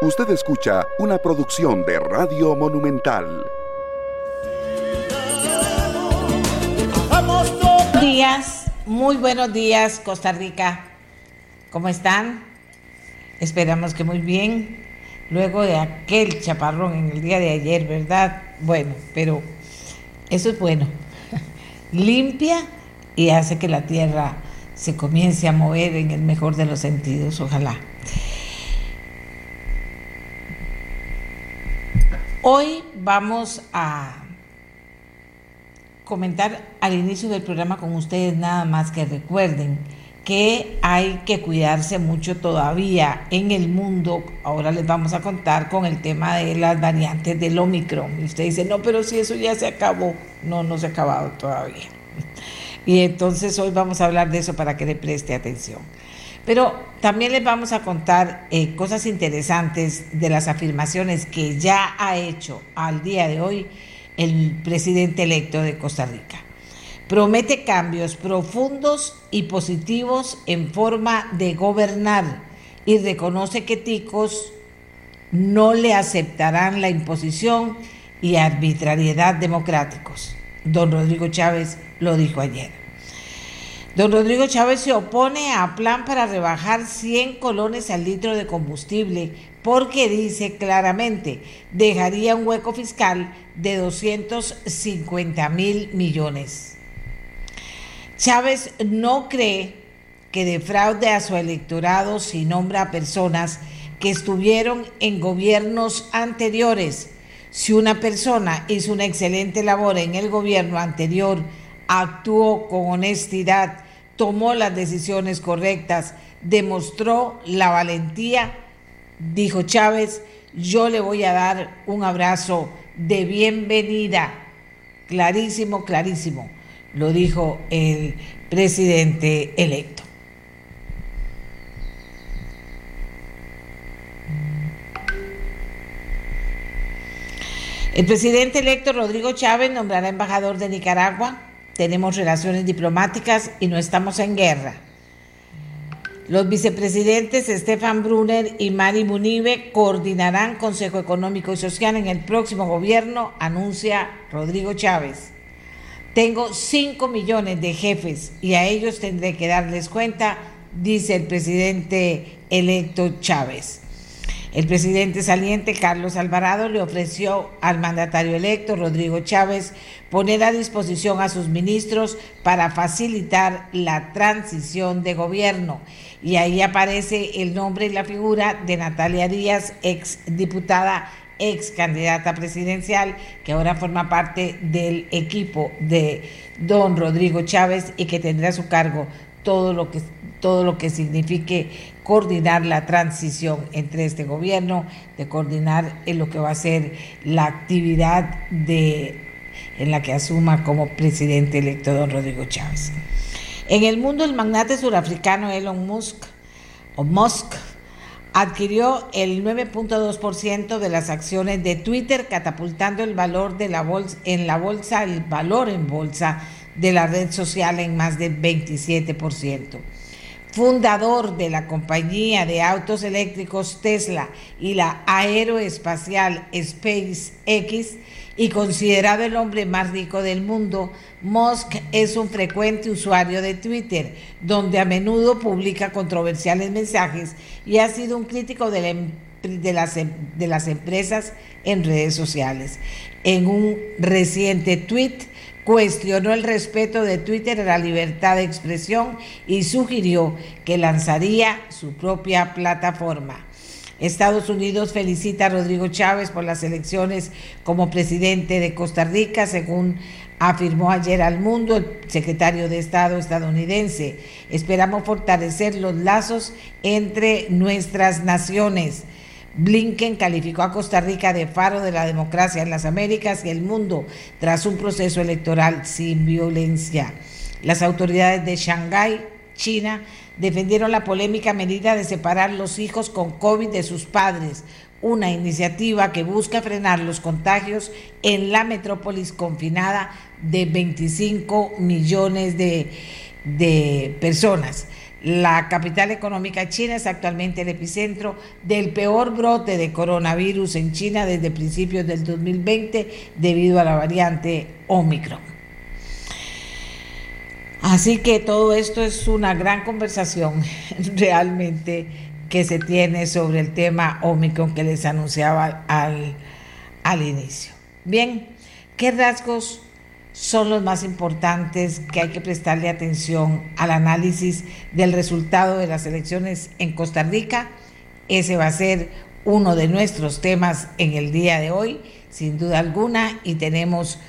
Usted escucha una producción de Radio Monumental. Buenos días, muy buenos días Costa Rica. ¿Cómo están? Esperamos que muy bien. Luego de aquel chaparrón en el día de ayer, ¿verdad? Bueno, pero eso es bueno. Limpia y hace que la tierra se comience a mover en el mejor de los sentidos, ojalá. Hoy vamos a comentar al inicio del programa con ustedes nada más que recuerden que hay que cuidarse mucho todavía en el mundo. Ahora les vamos a contar con el tema de las variantes del Omicron. Y usted dice, no, pero si eso ya se acabó. No, no se ha acabado todavía. Y entonces hoy vamos a hablar de eso para que le preste atención. Pero también les vamos a contar eh, cosas interesantes de las afirmaciones que ya ha hecho al día de hoy el presidente electo de Costa Rica. Promete cambios profundos y positivos en forma de gobernar y reconoce que ticos no le aceptarán la imposición y arbitrariedad democráticos. Don Rodrigo Chávez lo dijo ayer. Don Rodrigo Chávez se opone a plan para rebajar 100 colones al litro de combustible porque dice claramente, dejaría un hueco fiscal de 250 mil millones. Chávez no cree que defraude a su electorado si nombra a personas que estuvieron en gobiernos anteriores. Si una persona hizo una excelente labor en el gobierno anterior, actuó con honestidad, tomó las decisiones correctas, demostró la valentía, dijo Chávez, yo le voy a dar un abrazo de bienvenida. Clarísimo, clarísimo, lo dijo el presidente electo. El presidente electo Rodrigo Chávez nombrará embajador de Nicaragua tenemos relaciones diplomáticas y no estamos en guerra. Los vicepresidentes Estefan Brunner y Mari Munive coordinarán Consejo Económico y Social en el próximo gobierno, anuncia Rodrigo Chávez. Tengo 5 millones de jefes y a ellos tendré que darles cuenta, dice el presidente electo Chávez. El presidente saliente Carlos Alvarado le ofreció al mandatario electo Rodrigo Chávez poner a disposición a sus ministros para facilitar la transición de gobierno. Y ahí aparece el nombre y la figura de Natalia Díaz, ex diputada, ex candidata presidencial, que ahora forma parte del equipo de don Rodrigo Chávez y que tendrá a su cargo todo lo que todo lo que signifique coordinar la transición entre este gobierno, de coordinar en lo que va a ser la actividad de, en la que asuma como presidente electo don Rodrigo Chávez. En el mundo, el magnate surafricano Elon Musk, o Musk, adquirió el 9.2% de las acciones de Twitter, catapultando el valor de la bolsa, en la bolsa, el valor en bolsa de la red social en más de 27% fundador de la compañía de autos eléctricos Tesla y la aeroespacial SpaceX y considerado el hombre más rico del mundo, Musk es un frecuente usuario de Twitter, donde a menudo publica controversiales mensajes y ha sido un crítico de, em, las, em, de las empresas en redes sociales. En un reciente tweet, cuestionó el respeto de Twitter a la libertad de expresión y sugirió que lanzaría su propia plataforma. Estados Unidos felicita a Rodrigo Chávez por las elecciones como presidente de Costa Rica, según afirmó ayer al mundo el secretario de Estado estadounidense. Esperamos fortalecer los lazos entre nuestras naciones. Blinken calificó a Costa Rica de faro de la democracia en las Américas y el mundo tras un proceso electoral sin violencia. Las autoridades de Shanghái, China, defendieron la polémica medida de separar los hijos con COVID de sus padres, una iniciativa que busca frenar los contagios en la metrópolis confinada de 25 millones de, de personas. La capital económica china es actualmente el epicentro del peor brote de coronavirus en China desde principios del 2020 debido a la variante Omicron. Así que todo esto es una gran conversación realmente que se tiene sobre el tema Omicron que les anunciaba al, al inicio. Bien, ¿qué rasgos son los más importantes que hay que prestarle atención al análisis del resultado de las elecciones en Costa Rica. Ese va a ser uno de nuestros temas en el día de hoy, sin duda alguna, y tenemos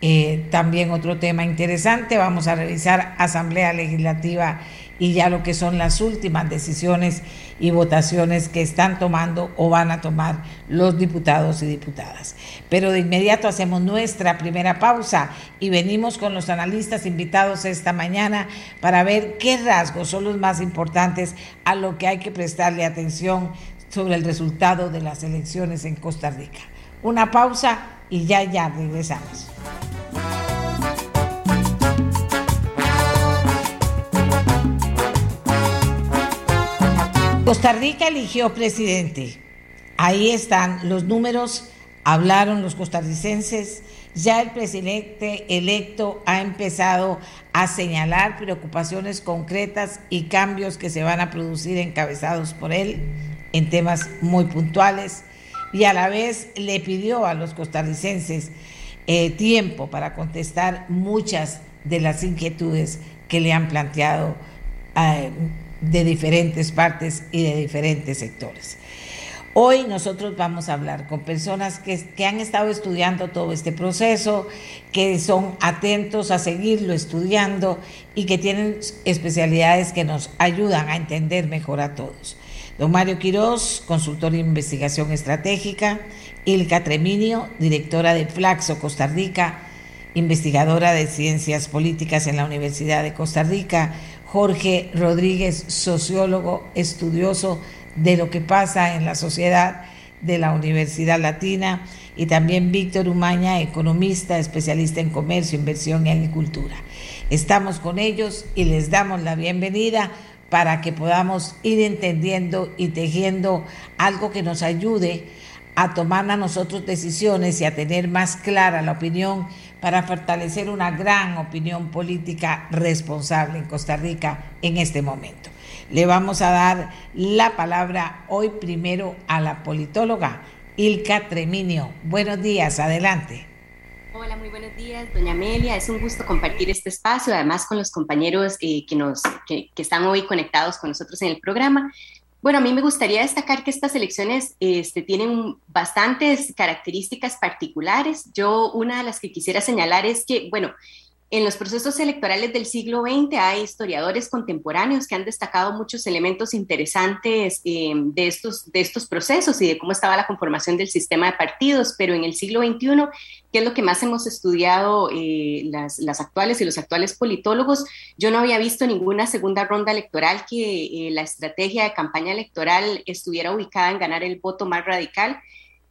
eh, también otro tema interesante. Vamos a revisar Asamblea Legislativa y ya lo que son las últimas decisiones y votaciones que están tomando o van a tomar los diputados y diputadas. Pero de inmediato hacemos nuestra primera pausa y venimos con los analistas invitados esta mañana para ver qué rasgos son los más importantes a lo que hay que prestarle atención sobre el resultado de las elecciones en Costa Rica. Una pausa y ya, ya regresamos. Costa Rica eligió presidente. Ahí están los números, hablaron los costarricenses. Ya el presidente electo ha empezado a señalar preocupaciones concretas y cambios que se van a producir encabezados por él en temas muy puntuales y a la vez le pidió a los costarricenses eh, tiempo para contestar muchas de las inquietudes que le han planteado. Eh, de diferentes partes y de diferentes sectores. Hoy nosotros vamos a hablar con personas que, que, han estado estudiando todo este proceso, que son atentos a seguirlo estudiando y que tienen especialidades que nos ayudan a entender mejor a todos. Don Mario Quirós, consultor de investigación estratégica, Ilka Treminio, directora de Flaxo Costa Rica, investigadora de ciencias políticas en la Universidad de Costa Rica, Jorge Rodríguez, sociólogo, estudioso de lo que pasa en la sociedad de la Universidad Latina, y también Víctor Umaña, economista, especialista en comercio, inversión y agricultura. Estamos con ellos y les damos la bienvenida para que podamos ir entendiendo y tejiendo algo que nos ayude a tomar a nosotros decisiones y a tener más clara la opinión para fortalecer una gran opinión política responsable en Costa Rica en este momento. Le vamos a dar la palabra hoy primero a la politóloga Ilka Treminio. Buenos días, adelante. Hola, muy buenos días, doña Amelia. Es un gusto compartir este espacio, además con los compañeros eh, que, nos, que, que están hoy conectados con nosotros en el programa. Bueno, a mí me gustaría destacar que estas elecciones este, tienen bastantes características particulares. Yo una de las que quisiera señalar es que, bueno, en los procesos electorales del siglo XX hay historiadores contemporáneos que han destacado muchos elementos interesantes eh, de, estos, de estos procesos y de cómo estaba la conformación del sistema de partidos, pero en el siglo XXI, que es lo que más hemos estudiado eh, las, las, actuales y los actuales politólogos, yo no había visto ninguna segunda ronda electoral que eh, la estrategia de campaña electoral estuviera ubicada en ganar el voto más radical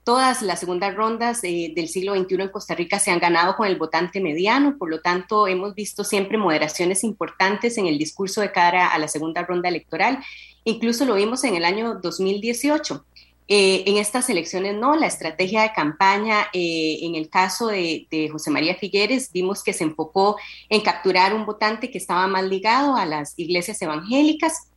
Todas las segundas rondas del siglo XXI en Costa Rica se han ganado con el votante mediano, por lo tanto hemos visto siempre moderaciones importantes en el discurso de cara a la segunda ronda electoral. Incluso lo vimos en el año 2018. Eh, en estas elecciones no, la estrategia de campaña, eh, en el caso de, José María Figueres, vimos que se enfocó en capturar un votante que estaba más ligado a las iglesias evangélicas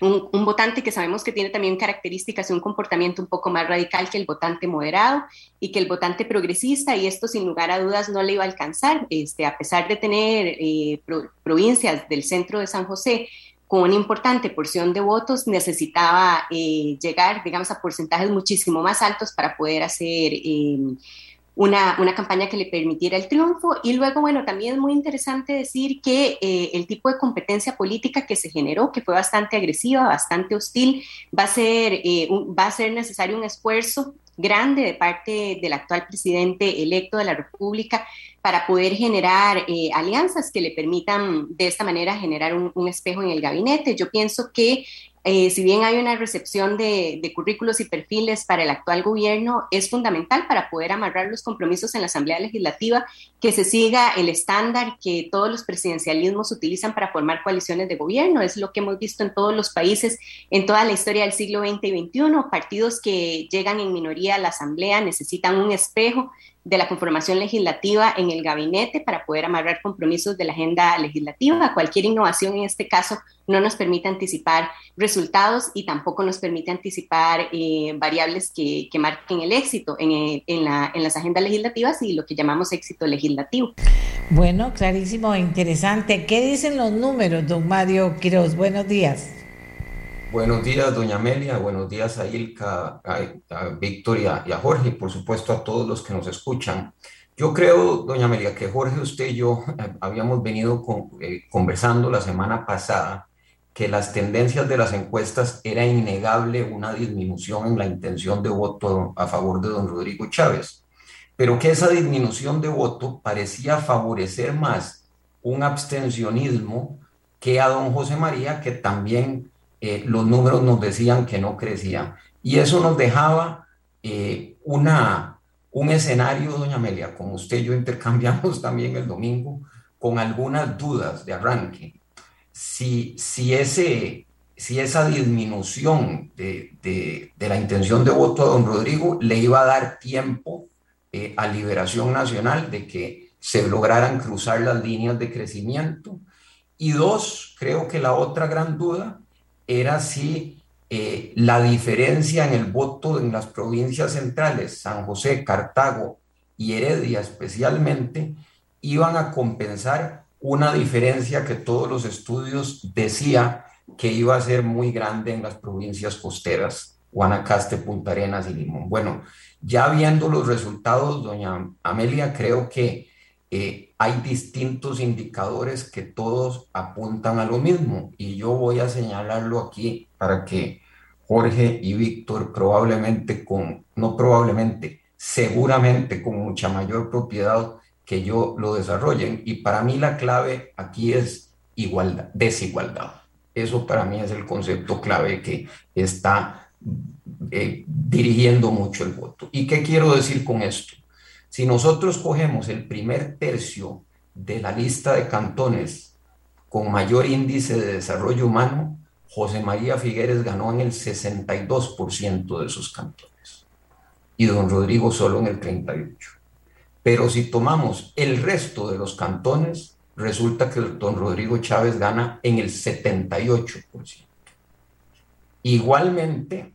un, votante que sabemos que tiene también características y un comportamiento un poco más radical que el votante moderado y que el votante progresista, y esto sin lugar a dudas no le iba a alcanzar, este, a pesar de tener eh, provincias del centro de San José con una importante porción de votos, necesitaba eh, llegar, digamos, a porcentajes muchísimo más altos para poder hacer... Eh, una, una, campaña que le permitiera el triunfo. Y luego, bueno, también es muy interesante decir que eh, el tipo de competencia política que se generó, que fue bastante agresiva, bastante hostil, va a ser, eh, va a ser necesario un esfuerzo grande de parte del actual presidente electo de la República para poder generar eh, alianzas que le permitan de esta manera generar un, un, espejo en el gabinete. Yo pienso que eh, si bien hay una recepción de, currículos y perfiles para el actual gobierno, es fundamental para poder amarrar los compromisos en la Asamblea Legislativa que se siga el estándar que todos los presidencialismos utilizan para formar coaliciones de gobierno. Es lo que hemos visto en todos los países en toda la historia del siglo XX y XXI. Partidos que llegan en minoría a la Asamblea necesitan un espejo de la conformación legislativa en el gabinete para poder amarrar compromisos de la agenda legislativa. Cualquier innovación en este caso no nos permite anticipar resultados y tampoco nos permite anticipar eh, variables que, marquen el éxito en, en, las agendas legislativas y lo que llamamos éxito legislativo. Bueno, clarísimo e interesante. ¿Qué dicen los números, don Mario Quiroz? Buenos días. Buenos días, doña Amelia. Buenos días a Ilka, a, Victoria y a Jorge, y por supuesto a todos los que nos escuchan. Yo creo, doña Amelia, que Jorge, usted y yo eh, habíamos venido eh, conversando la semana pasada que las tendencias de las encuestas era innegable una disminución en la intención de voto a favor de don Rodrigo Chávez, pero que esa disminución de voto parecía favorecer más un abstencionismo que a don José María, que también eh, los números nos decían que no crecían. Y eso nos dejaba eh, una, un escenario, doña Amelia, como usted y yo intercambiamos también el domingo, con algunas dudas de arranque. Si, si, ese, si esa disminución de, de, de, la intención de voto a don Rodrigo le iba a dar tiempo eh, a Liberación Nacional de que se lograran cruzar las líneas de crecimiento. Y dos, creo que la otra gran duda era si eh, la diferencia en el voto en las provincias centrales, San José, Cartago y Heredia especialmente, iban a compensar una diferencia que todos los estudios decía que iba a ser muy grande en las provincias costeras, Guanacaste, Punta Arenas y Limón. Bueno, ya viendo los resultados, doña Amelia, creo que eh, hay distintos indicadores que todos apuntan a lo mismo y yo voy a señalarlo aquí para que Jorge y Víctor probablemente con, no probablemente, seguramente con mucha mayor propiedad que yo lo desarrollen. Y para mí la clave aquí es igualdad, desigualdad. Eso para mí es el concepto clave que está eh, dirigiendo mucho el voto. ¿Y qué quiero decir con esto? Si nosotros cogemos el primer tercio de la lista de cantones con mayor índice de desarrollo humano, José María Figueres ganó en el 62% de sus cantones y don Rodrigo solo en el 38%. Pero si tomamos el resto de los cantones, resulta que don Rodrigo Chávez gana en el 78%. Igualmente,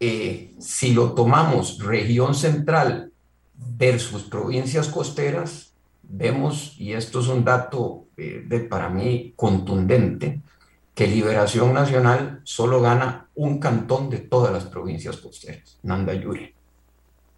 eh, si lo tomamos región central versus provincias costeras, vemos, y esto es un dato eh, de, para mí contundente, que Liberación Nacional solo gana un cantón de todas las provincias costeras, Nandayuri.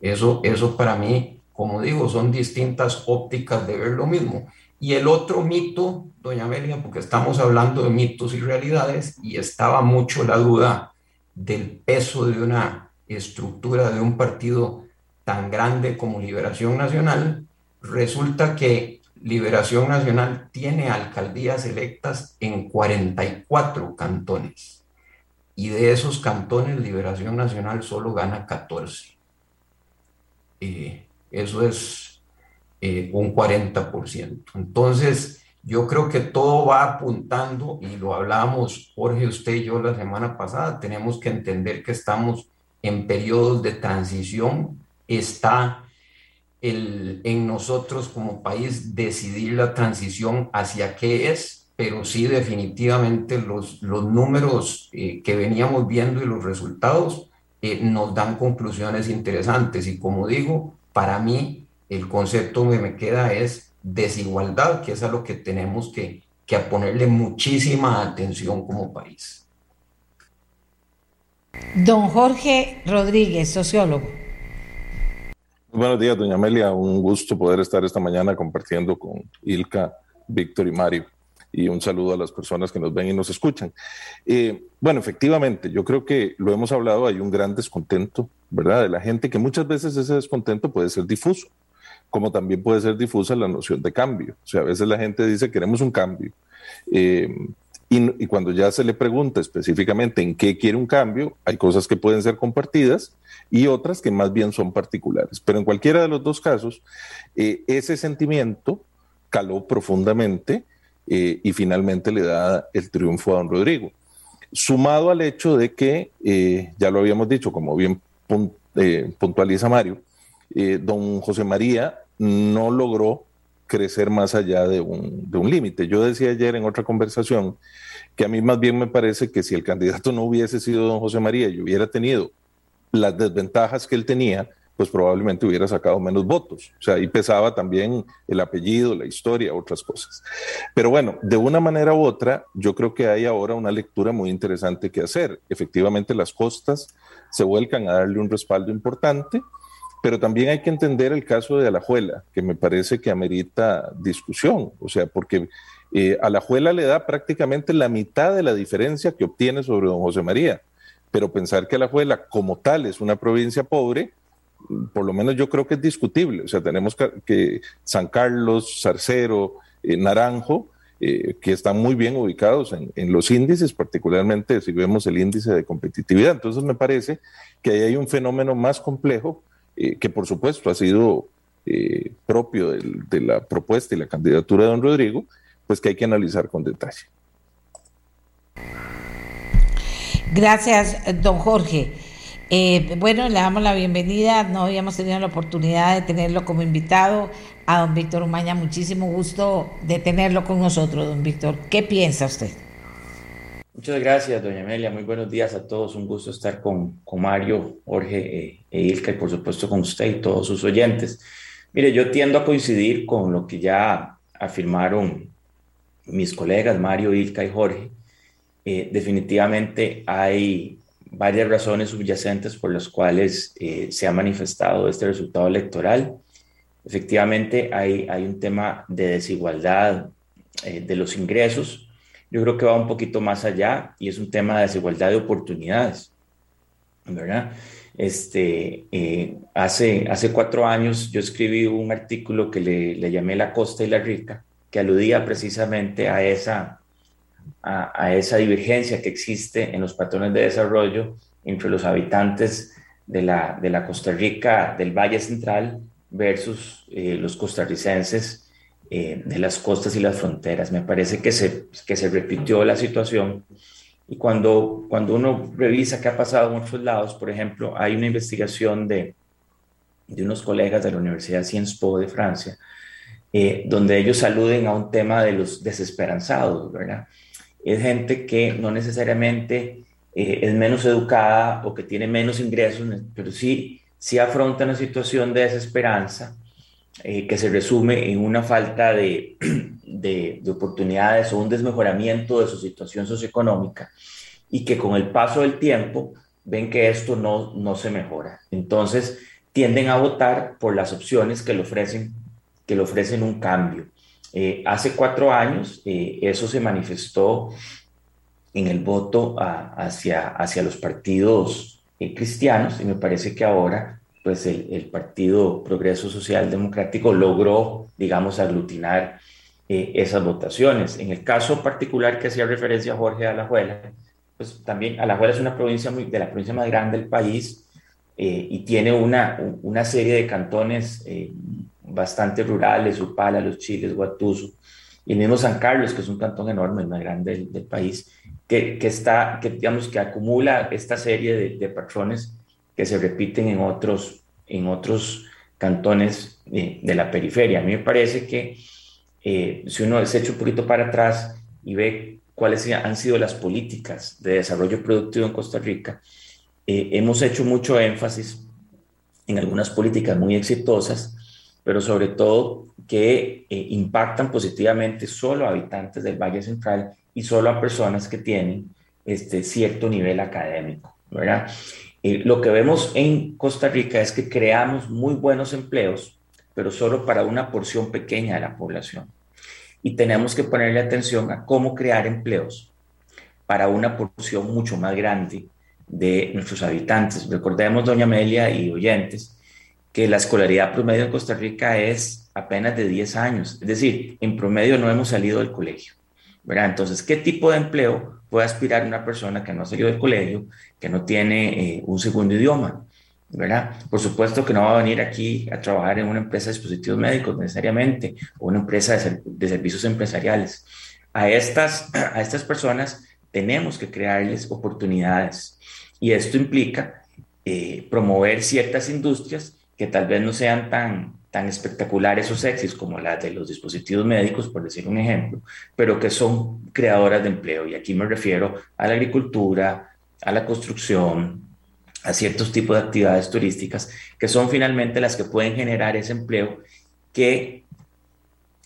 Eso, eso para mí, como digo, son distintas ópticas de ver lo mismo. Y el otro mito, doña Amelia, porque estamos hablando de mitos y realidades, y estaba mucho la duda del peso de una estructura de un partido tan grande como Liberación Nacional, resulta que Liberación Nacional tiene alcaldías electas en 44 cantones. Y de esos cantones, Liberación Nacional solo gana 14. Eh, eso es eh, un 40%. Entonces, yo creo que todo va apuntando, y lo hablamos Jorge, usted y yo la semana pasada, tenemos que entender que estamos en periodos de transición está el, en nosotros como país decidir la transición hacia qué es, pero sí definitivamente los, los números eh, que veníamos viendo y los resultados eh, nos dan conclusiones interesantes. Y como digo, para mí el concepto que me queda es desigualdad, que es a lo que tenemos que, que ponerle muchísima atención como país. Don Jorge Rodríguez, sociólogo. Buenos días, doña Amelia. Un gusto poder estar esta mañana compartiendo con Ilka, Víctor y Mario. Y un saludo a las personas que nos ven y nos escuchan. Eh, bueno, efectivamente, yo creo que lo hemos hablado, hay un gran descontento, ¿verdad? De la gente, que muchas veces ese descontento puede ser difuso, como también puede ser difusa la noción de cambio. O sea, a veces la gente dice, queremos un cambio. Eh, Y, cuando ya se le pregunta específicamente en qué quiere un cambio, hay cosas que pueden ser compartidas y otras que más bien son particulares. Pero en cualquiera de los dos casos, eh, ese sentimiento caló profundamente eh, y finalmente le da el triunfo a don Rodrigo. Sumado al hecho de que, eh, ya lo habíamos dicho, como bien puntualiza Mario, don José María no logró crecer más allá de un, de un límite. Yo decía ayer en otra conversación que a mí más bien me parece que si el candidato no hubiese sido don José María y hubiera tenido las desventajas que él tenía, pues probablemente hubiera sacado menos votos. O sea, ahí pesaba también el apellido, la historia, otras cosas. Pero bueno, de una manera u otra, yo creo que hay ahora una lectura muy interesante que hacer. Efectivamente, las costas se vuelcan a darle un respaldo importante pero también hay que entender el caso de Alajuela, que me parece que amerita discusión, o sea, porque eh, Alajuela le da prácticamente la mitad de la diferencia que obtiene sobre don José María, pero pensar que Alajuela como tal es una provincia pobre, por lo menos yo creo que es discutible, o sea, tenemos que, San Carlos, Zarcero, eh, Naranjo, eh, que están muy bien ubicados en, en, los índices, particularmente si vemos el índice de competitividad. Entonces me parece que ahí hay un fenómeno más complejo eh, que por supuesto ha sido propio de la propuesta y la candidatura de don Rodrigo, pues que hay que analizar con detalle. Gracias, don Jorge. Eh, bueno, le damos la bienvenida. No habíamos tenido la oportunidad de tenerlo como invitado a don Víctor Umaña. Muchísimo gusto de tenerlo con nosotros, don Víctor. ¿Qué piensa usted? Muchas gracias, doña Amelia. Muy buenos días a todos. Un gusto estar con, Mario, Jorge eh, e Ilka y por supuesto con usted y todos sus oyentes. Mire, yo tiendo a coincidir con lo que ya afirmaron mis colegas Mario, Ilka y Jorge. Eh, definitivamente hay varias razones subyacentes por las cuales eh, se ha manifestado este resultado electoral. Efectivamente, hay, hay un tema de desigualdad de los ingresos yo creo que va un poquito más allá y es un tema de desigualdad de oportunidades, ¿verdad? Este, eh, hace, hace cuatro años yo escribí un artículo que le, le, llamé La Costa y la Rica, que aludía precisamente a esa, a, esa divergencia que existe en los patrones de desarrollo entre los habitantes de la, de la Costa Rica del Valle Central versus eh, los costarricenses eh, de las costas y las fronteras. Me parece que se, que se repitió la situación. Y cuando, cuando uno revisa qué ha pasado en otros lados, por ejemplo, hay una investigación de, de unos colegas de la Universidad Sciences Po de Francia, eh, donde ellos aluden a un tema de los desesperanzados, ¿verdad? Es gente que no necesariamente eh, es menos educada o que tiene menos ingresos, pero sí, sí afronta una situación de desesperanza eh, que se resume en una falta de, de, oportunidades o un desmejoramiento de su situación socioeconómica y que con el paso del tiempo ven que esto no, no se mejora. Entonces tienden a votar por las opciones que le ofrecen, que le ofrecen un cambio. Eh, hace cuatro años eh, eso se manifestó en el voto hacia, hacia los partidos cristianos y me parece que ahora pues el, Partido Progreso Social Democrático logró, digamos, aglutinar eh, esas votaciones. En el caso particular que hacía referencia a Jorge Alajuela, pues también Alajuela es una provincia de la provincia más grande del país eh, y tiene una, una serie de cantones eh, bastante rurales, Upala, Los Chiles, Guatuso, y el mismo San Carlos, que es un cantón enorme, el más grande del, del país, que, que, está, que digamos que acumula esta serie de, de patrones que se repiten en otros, en otros cantones de, la periferia. A mí me parece que eh, si uno se echa un poquito para atrás y ve cuáles han sido las políticas de desarrollo productivo en Costa Rica, eh, hemos hecho mucho énfasis en algunas políticas muy exitosas, pero sobre todo que eh, impactan positivamente solo a habitantes del Valle Central y solo a personas que tienen este cierto nivel académico, ¿verdad? Eh, lo que vemos en Costa Rica es que creamos muy buenos empleos, pero solo para una porción pequeña de la población. Y tenemos que ponerle atención a cómo crear empleos para una porción mucho más grande de nuestros habitantes. Recordemos, doña Amelia y oyentes, que la escolaridad promedio en Costa Rica es apenas de 10 años. Es decir, en promedio no hemos salido del colegio. ¿verdad? Entonces, ¿qué tipo de empleo puede aspirar una persona que no ha salido del colegio, que no tiene eh, un segundo idioma? ¿verdad? Por supuesto que no va a venir aquí a trabajar en una empresa de dispositivos médicos necesariamente o una empresa de, servicios empresariales. A estas, a estas personas tenemos que crearles oportunidades y esto implica eh, promover ciertas industrias que tal vez no sean tan, tan espectaculares o sexys como las de los dispositivos médicos, por decir un ejemplo, pero que son creadoras de empleo. Y aquí me refiero a la agricultura, a la construcción, a ciertos tipos de actividades turísticas, que son finalmente las que pueden generar ese empleo que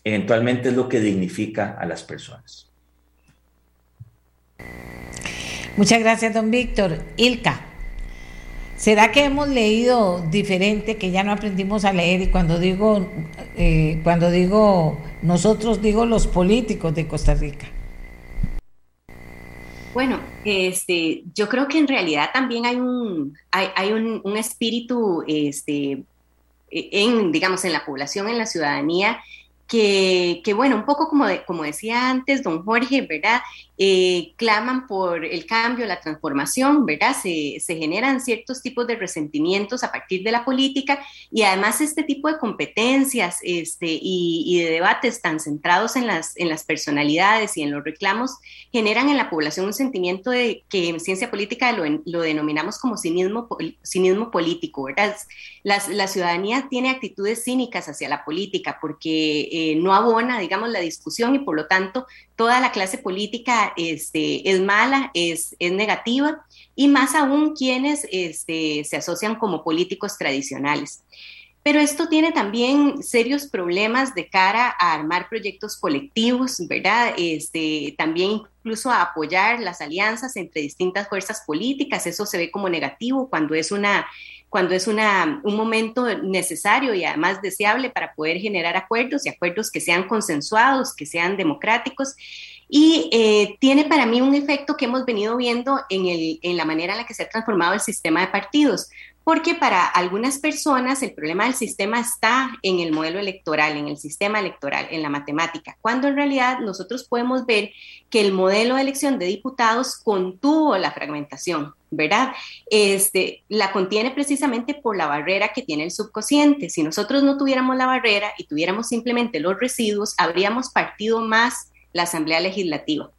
eventualmente es lo que dignifica a las personas. Muchas gracias, don Víctor. Ilka, ¿será que hemos leído diferente, que ya no aprendimos a leer? Y cuando digo, eh, cuando digo nosotros, digo los políticos de Costa Rica. Bueno, este, yo creo que en realidad también hay un, hay, un, un, espíritu este, en, digamos, en la población, en la ciudadanía, que, que, bueno, un poco como, como decía antes don Jorge, ¿verdad? Eh, claman por el cambio, la transformación, ¿verdad? Se, se, generan ciertos tipos de resentimientos a partir de la política y además este tipo de competencias este, y, y, de debates tan centrados en las, en las personalidades y en los reclamos generan en la población un sentimiento de que en ciencia política lo, lo denominamos como cinismo, cinismo político, ¿verdad? La, ciudadanía tiene actitudes cínicas hacia la política porque eh, no abona, digamos, la discusión y por lo tanto toda la clase política este, es mala, es, negativa, y más aún quienes este, se asocian como políticos tradicionales. Pero esto tiene también serios problemas de cara a armar proyectos colectivos, ¿verdad? Este, también incluso a apoyar las alianzas entre distintas fuerzas políticas. Eso se ve como negativo cuando es una cuando es un momento necesario y además deseable para poder generar acuerdos y acuerdos que sean consensuados, que sean democráticos. Y eh, tiene para mí un efecto que hemos venido viendo en la manera en la que se ha transformado el sistema de partidos porque para algunas personas el problema del sistema está en el modelo electoral, en el sistema electoral, en la matemática, cuando en realidad nosotros podemos ver que el modelo de elección de diputados contuvo la fragmentación, ¿verdad? Este, la contiene precisamente por la barrera que tiene el subconsciente. Si nosotros no tuviéramos la barrera y tuviéramos simplemente los residuos, habríamos partido más la Asamblea Legislativa.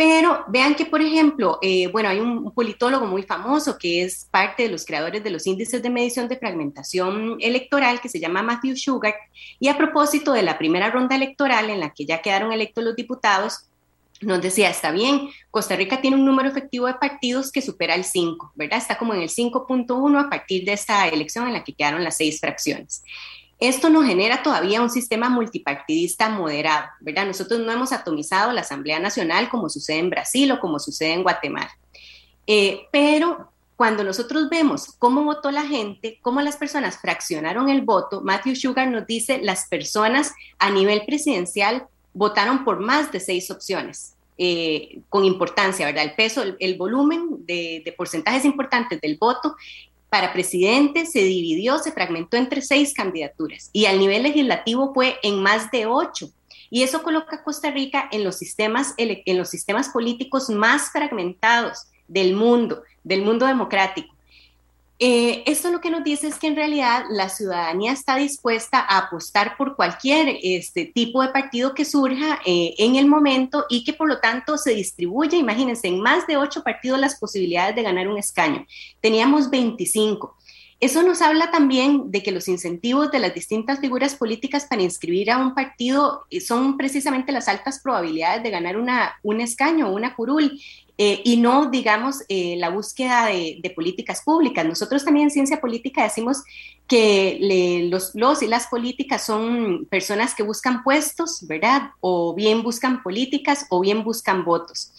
Pero vean que, por ejemplo, eh, bueno, hay un politólogo muy famoso que es parte de los creadores de los índices de medición de fragmentación electoral que se llama Matthew Sugar. Y a propósito de la primera ronda electoral en la que ya quedaron electos los diputados, nos decía, está bien, Costa Rica tiene un número efectivo de partidos que supera el 5, ¿verdad? Está como en el 5.1 a partir de esta elección en la que quedaron las seis fracciones. Esto nos genera todavía un sistema multipartidista moderado, ¿verdad? Nosotros no hemos atomizado la Asamblea Nacional como sucede en Brasil o como sucede en Guatemala. Eh, pero cuando nosotros vemos cómo votó la gente, cómo las personas fraccionaron el voto, Matthew Sugar nos dice las personas a nivel presidencial votaron por más de seis opciones. Eh, con importancia, ¿verdad? El peso, el, volumen de, de, porcentajes importantes del voto para presidente se dividió, se fragmentó entre seis candidaturas y al nivel legislativo fue en más de ocho. Y eso coloca a Costa Rica en los sistemas, en los sistemas políticos más fragmentados del mundo, del mundo democrático. Eh, esto lo que nos dice es que en realidad la ciudadanía está dispuesta a apostar por cualquier este, tipo de partido que surja eh, en el momento y que por lo tanto se distribuye, imagínense, en más de ocho partidos las posibilidades de ganar un escaño. Teníamos 25. Eso nos habla también de que los incentivos de las distintas figuras políticas para inscribir a un partido eh, son precisamente las altas probabilidades de ganar una, un escaño, una curul. Eh, y no, digamos, eh, la búsqueda de, políticas públicas. Nosotros también en ciencia política decimos que los, los y las políticas son personas que buscan puestos, ¿verdad? O bien buscan políticas o bien buscan votos.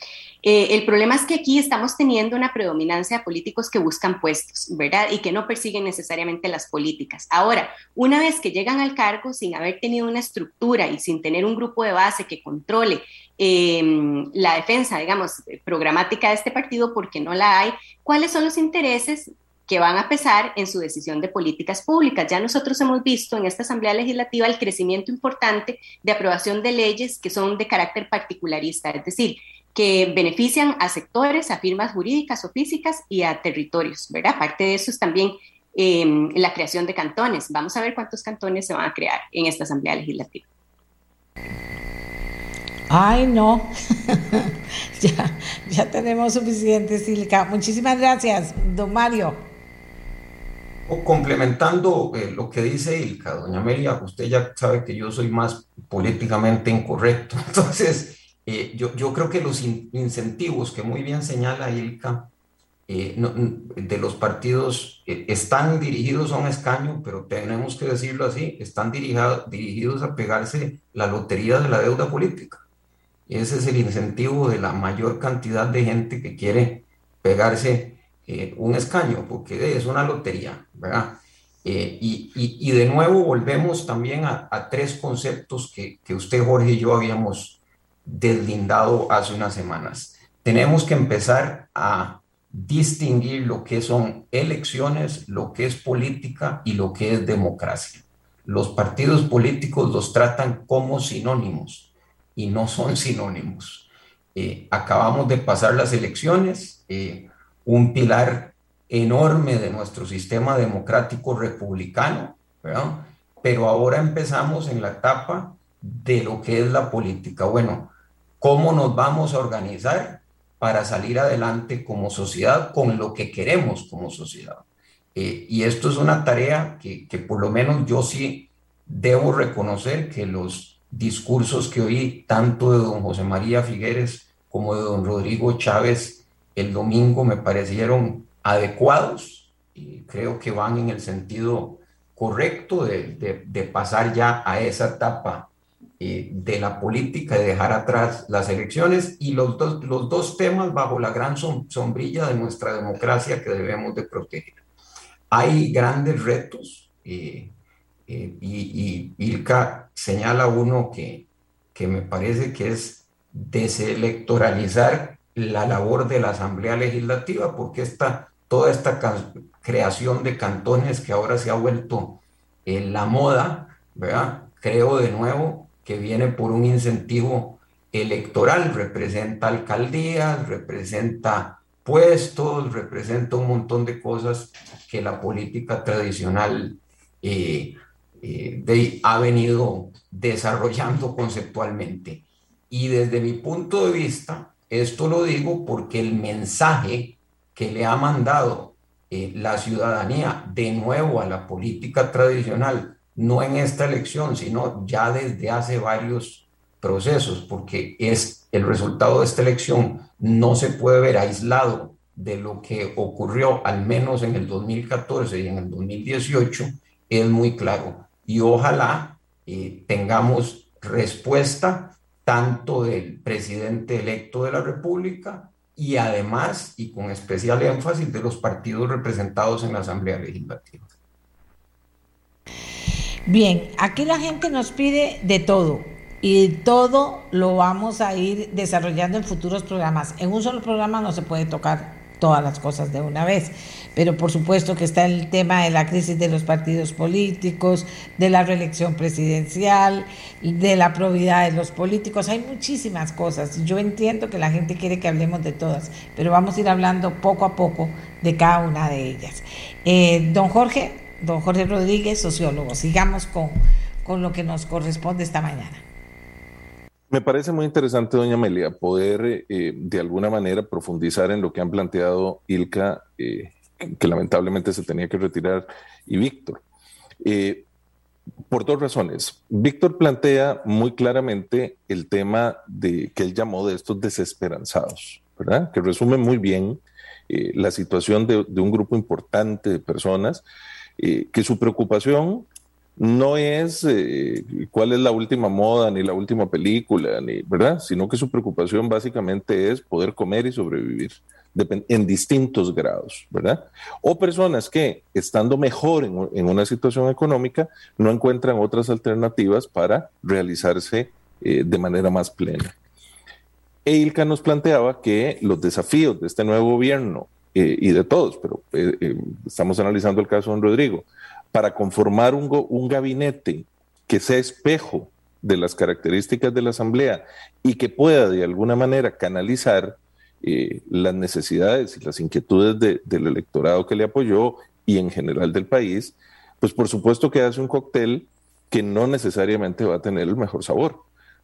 Eh, el problema es que aquí estamos teniendo una predominancia de políticos que buscan puestos, ¿verdad? Y que no persiguen necesariamente las políticas. Ahora, una vez que llegan al cargo sin haber tenido una estructura y sin tener un grupo de base que controle em, la defensa, digamos, programática de este partido, porque no la hay, ¿cuáles son los intereses que van a pesar en su decisión de políticas públicas. Ya nosotros hemos visto en esta Asamblea Legislativa el crecimiento importante de aprobación de leyes que son de carácter particularista, es decir, que benefician a sectores, a firmas jurídicas o físicas y a territorios, ¿verdad? Aparte de eso es también em, la creación de cantones. Vamos a ver cuántos cantones se van a crear en esta Asamblea Legislativa. Ay, no. ya, ya tenemos suficiente, Silka. Muchísimas gracias, don Mario. Complementando eh, lo que dice Ilka, doña Amelia, usted ya sabe que yo soy más políticamente incorrecto. Entonces, eh, yo, yo, creo que los incentivos que muy bien señala Ilka eh, de los partidos están dirigidos a un escaño, pero tenemos que decirlo así, están dirigidos a pegarse la lotería de la deuda política. Ese es el incentivo de la mayor cantidad de gente que quiere pegarse eh, un escaño, porque es una lotería, ¿verdad? Eh, y, y, de nuevo volvemos también a, a tres conceptos que, que, usted, Jorge, y yo habíamos deslindado hace unas semanas. Tenemos que empezar a distinguir lo que son elecciones, lo que es política y lo que es democracia. Los partidos políticos los tratan como sinónimos y no son sinónimos. Eh, acabamos de pasar las elecciones, eh, un pilar enorme de nuestro sistema democrático republicano, pero ahora empezamos en la etapa de lo que es la política. Bueno, ¿cómo nos vamos a organizar para salir adelante como sociedad con lo que queremos como sociedad? Eh, y esto es una tarea que, que por lo menos yo sí debo reconocer que los discursos que oí tanto de don José María Figueres como de don Rodrigo Chávez el domingo me parecieron adecuados y creo que van en el sentido correcto de, de, pasar ya a esa etapa eh, de la política y dejar atrás las elecciones y los dos, los dos temas bajo la gran sombrilla de nuestra democracia que debemos de proteger. Hay grandes retos. Eh, eh, y, Ilka señala uno que, que me parece que es deselectoralizar la labor de la Asamblea Legislativa, porque esta, toda esta creación de cantones que ahora se ha vuelto en la moda, ¿verdad? creo de nuevo que viene por un incentivo electoral, representa alcaldías, representa puestos, representa un montón de cosas que la política tradicional eh, eh, ha venido desarrollando conceptualmente. Y desde mi punto de vista, esto lo digo porque el mensaje que le ha mandado eh, la ciudadanía de nuevo a la política tradicional, no en esta elección, sino ya desde hace varios procesos, porque es el resultado de esta elección no se puede ver aislado de lo que ocurrió al menos en el 2014 y en el 2018, es muy claro y ojalá eh, tengamos respuesta tanto del presidente electo de la República y además, y con especial énfasis, de los partidos representados en la Asamblea Legislativa. Bien, aquí la gente nos pide de todo y todo lo vamos a ir desarrollando en futuros programas. En un solo programa no se puede tocar todas las cosas de una vez. Pero por supuesto que está el tema de la crisis de los partidos políticos, de la reelección presidencial, de la probidad de los políticos. Hay muchísimas cosas. Yo entiendo que la gente quiere que hablemos de todas, pero vamos a ir hablando poco a poco de cada una de ellas. Eh, don Jorge, don Jorge Rodríguez, sociólogo, sigamos con, con lo que nos corresponde esta mañana. Me parece muy interesante, doña Amelia, poder eh, de alguna manera profundizar en lo que han planteado Ilka, eh, que lamentablemente se tenía que retirar, y Víctor. Eh, por dos razones. Víctor plantea muy claramente el tema de que él llamó de estos desesperanzados, ¿verdad? Que resume muy bien la situación de, de, un grupo importante de personas que su preocupación no es eh, cuál es la última moda, ni la última película, ni, ¿verdad? Sino que su preocupación básicamente es poder comer y sobrevivir en distintos grados, ¿verdad? O personas que, estando mejor en, una situación económica, no encuentran otras alternativas para realizarse eh, de manera más plena. E Ilka nos planteaba que los desafíos de este nuevo gobierno y de todos, pero estamos analizando el caso de don Rodrigo, para conformar un, un gabinete que sea espejo de las características de la Asamblea y que pueda de alguna manera canalizar eh, las necesidades y las inquietudes del electorado que le apoyó y en general del país, pues por supuesto que hace un cóctel que no necesariamente va a tener el mejor sabor,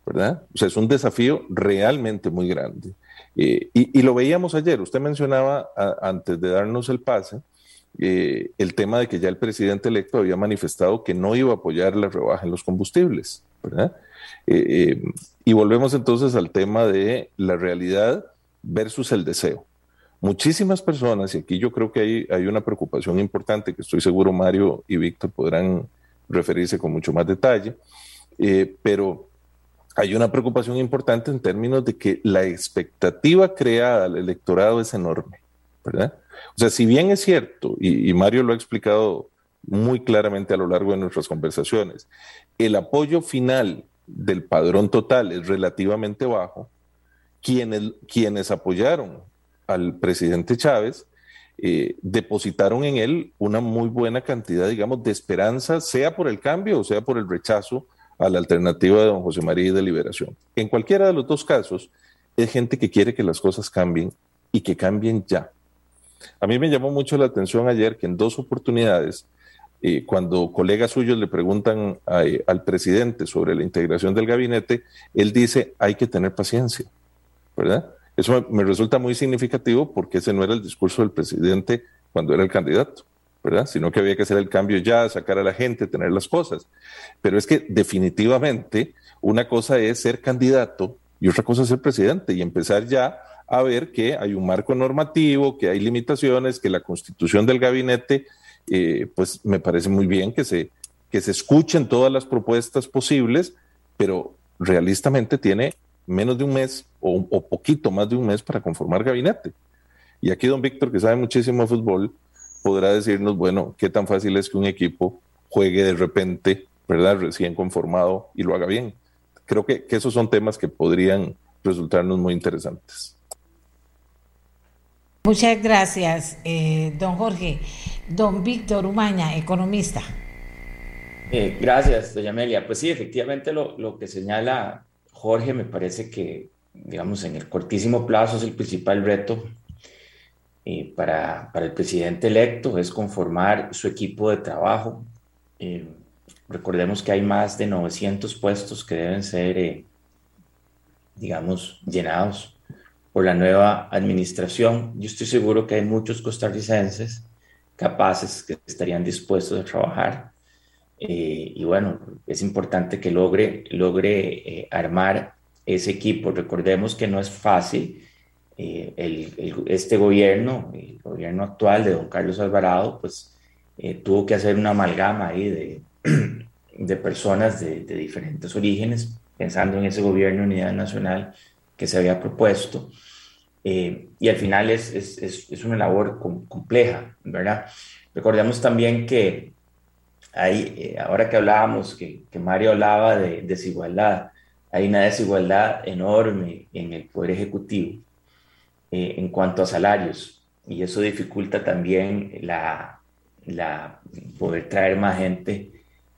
¿verdad? O sea, es un desafío realmente muy grande. Eh, y, lo veíamos ayer, usted mencionaba antes de darnos el pase, eh, el tema de que ya el presidente electo había manifestado que no iba a apoyar la rebaja en los combustibles, ¿verdad? y volvemos entonces al tema de la realidad versus el deseo. Muchísimas personas, y aquí yo creo que hay, hay una preocupación importante que estoy seguro Mario y Víctor podrán referirse con mucho más detalle, eh, pero hay una preocupación importante en términos de que la expectativa creada al electorado es enorme, ¿verdad? O sea, si bien es cierto, y, Mario lo ha explicado muy claramente a lo largo de nuestras conversaciones, el apoyo final del padrón total es relativamente bajo, quienes, quienes apoyaron al presidente Chávez eh, depositaron en él una muy buena cantidad, digamos, de esperanza, sea por el cambio o sea por el rechazo a la alternativa de don José María y de Liberación. En cualquiera de los dos casos, es gente que quiere que las cosas cambien y que cambien ya. A mí me llamó mucho la atención ayer que en dos oportunidades, eh, cuando colegas suyos le preguntan al presidente sobre la integración del gabinete, él dice, hay que tener paciencia. ¿verdad? Eso me, resulta muy significativo porque ese no era el discurso del presidente cuando era el candidato, ¿verdad? Sino que había que hacer el cambio ya, sacar a la gente, tener las cosas. Pero es que definitivamente una cosa es ser candidato y otra cosa es ser presidente y empezar ya a ver que hay un marco normativo, que hay limitaciones, que la constitución del gabinete, eh, pues me parece muy bien que se, que se escuchen todas las propuestas posibles, pero realistamente tiene menos de un mes o, poquito más de un mes para conformar gabinete. Y aquí don Víctor, que sabe muchísimo de fútbol, podrá decirnos, bueno, qué tan fácil es que un equipo juegue de repente, ¿verdad? Recién conformado y lo haga bien. Creo que, esos son temas que podrían resultarnos muy interesantes. Muchas gracias, eh, don Jorge. Don Víctor Umaña, economista. Eh, gracias, doña Amelia. Pues sí, efectivamente lo, lo que señala Jorge me parece que, digamos, en el cortísimo plazo es el principal reto eh, para, para, el presidente electo, es conformar su equipo de trabajo. Eh, recordemos que hay más de 900 puestos que deben ser, digamos, llenados por la nueva administración. Yo estoy seguro que hay muchos costarricenses capaces que estarían dispuestos a trabajar eh, y bueno, es importante que logre, logre eh, armar ese equipo. Recordemos que no es fácil. Eh, el, este gobierno, el gobierno actual de don Carlos Alvarado, pues tuvo que hacer una amalgama ahí de, de personas de, de, diferentes orígenes, pensando en ese gobierno de unidad nacional que se había propuesto. Y al final es, es, es una labor compleja, ¿verdad? Recordemos también que hay, eh, ahora que hablábamos, que, que, Mario hablaba de desigualdad, hay una desigualdad enorme en el Poder Ejecutivo eh, en cuanto a salarios y eso dificulta también la, la poder traer más gente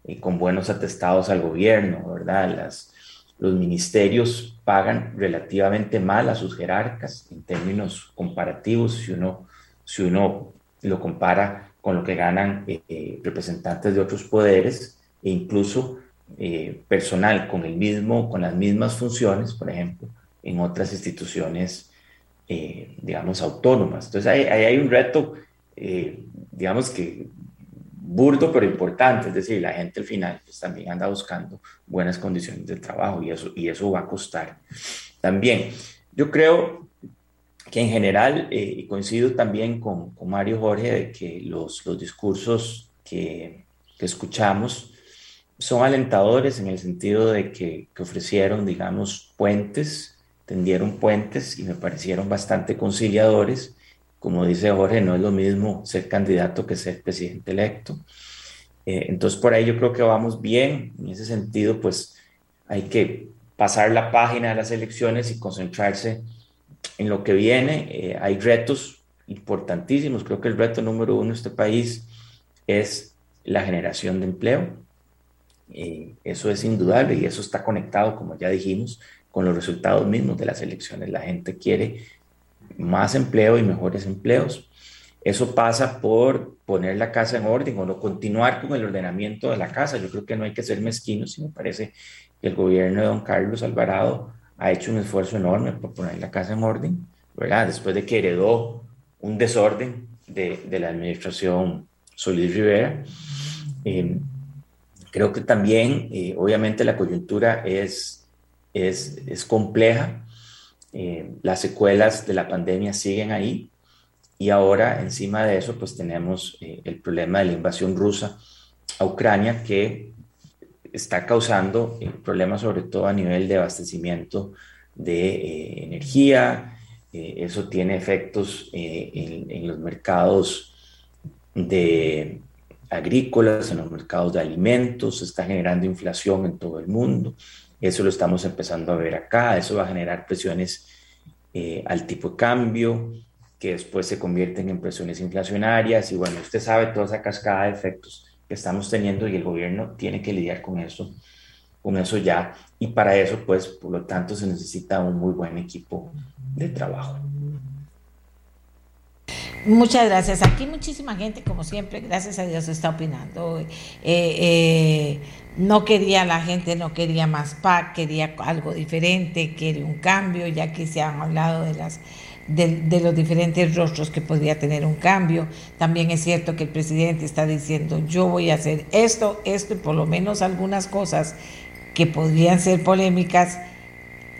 eh, con buenos atestados al gobierno, ¿verdad? Las, los ministerios pagan relativamente mal a sus jerarcas en términos comparativos si uno, si uno lo compara con lo que ganan eh, eh, representantes de otros poderes e incluso eh, personal con, el mismo, con las mismas funciones, por ejemplo, en otras instituciones, digamos, autónomas. Entonces ahí, hay un reto, digamos que burdo pero importante, es decir, la gente al final pues, también anda buscando buenas condiciones de trabajo y eso, y eso va a costar. También, yo creo que en general, eh, y coincido también con, con, Mario Jorge, de que los, los discursos que, que, escuchamos son alentadores en el sentido de que, que, ofrecieron, digamos, puentes, tendieron puentes y me parecieron bastante conciliadores. Como dice Jorge, no es lo mismo ser candidato que ser presidente electo. Eh, entonces, por ahí yo creo que vamos bien. En ese sentido, pues hay que pasar la página de las elecciones y concentrarse en lo que viene. Eh, hay retos importantísimos. Creo que el reto número uno de este país es la generación de empleo. Eh, eso es indudable y eso está conectado, como ya dijimos, con los resultados mismos de las elecciones. La gente quiere más empleo y mejores empleos. Eso pasa por poner la casa en orden o no continuar con el ordenamiento de la casa. Yo creo que no hay que ser mezquinos y me parece que el gobierno de don Carlos Alvarado ha hecho un esfuerzo enorme por poner la casa en orden, ¿verdad? Después de que heredó un desorden de, de la administración Solís Rivera. Eh, creo que también, eh, obviamente, la coyuntura es, es, es compleja. Eh, las secuelas de la pandemia siguen ahí y ahora encima de eso pues tenemos el problema de la invasión rusa a Ucrania que está causando problemas sobre todo a nivel de abastecimiento de energía, eso tiene efectos en, en, los mercados de agrícolas, en los mercados de alimentos, se está generando inflación en todo el mundo. Eso lo estamos empezando a ver acá. Eso va a generar presiones eh, al tipo de cambio, que después se convierten en presiones inflacionarias. Y bueno, usted sabe toda esa cascada de efectos que estamos teniendo y el gobierno tiene que lidiar con eso, con eso ya. Y para eso, pues, por lo tanto, se necesita un muy buen equipo de trabajo. Muchas gracias. Aquí muchísima gente, como siempre, gracias a Dios, está opinando. Eh, eh, no quería la gente, no quería más PAC, quería algo diferente, quería un cambio, ya que se han hablado de las de, de, los diferentes rostros que podría tener un cambio. También es cierto que el presidente está diciendo, yo voy a hacer esto, esto y por lo menos algunas cosas que podrían ser polémicas,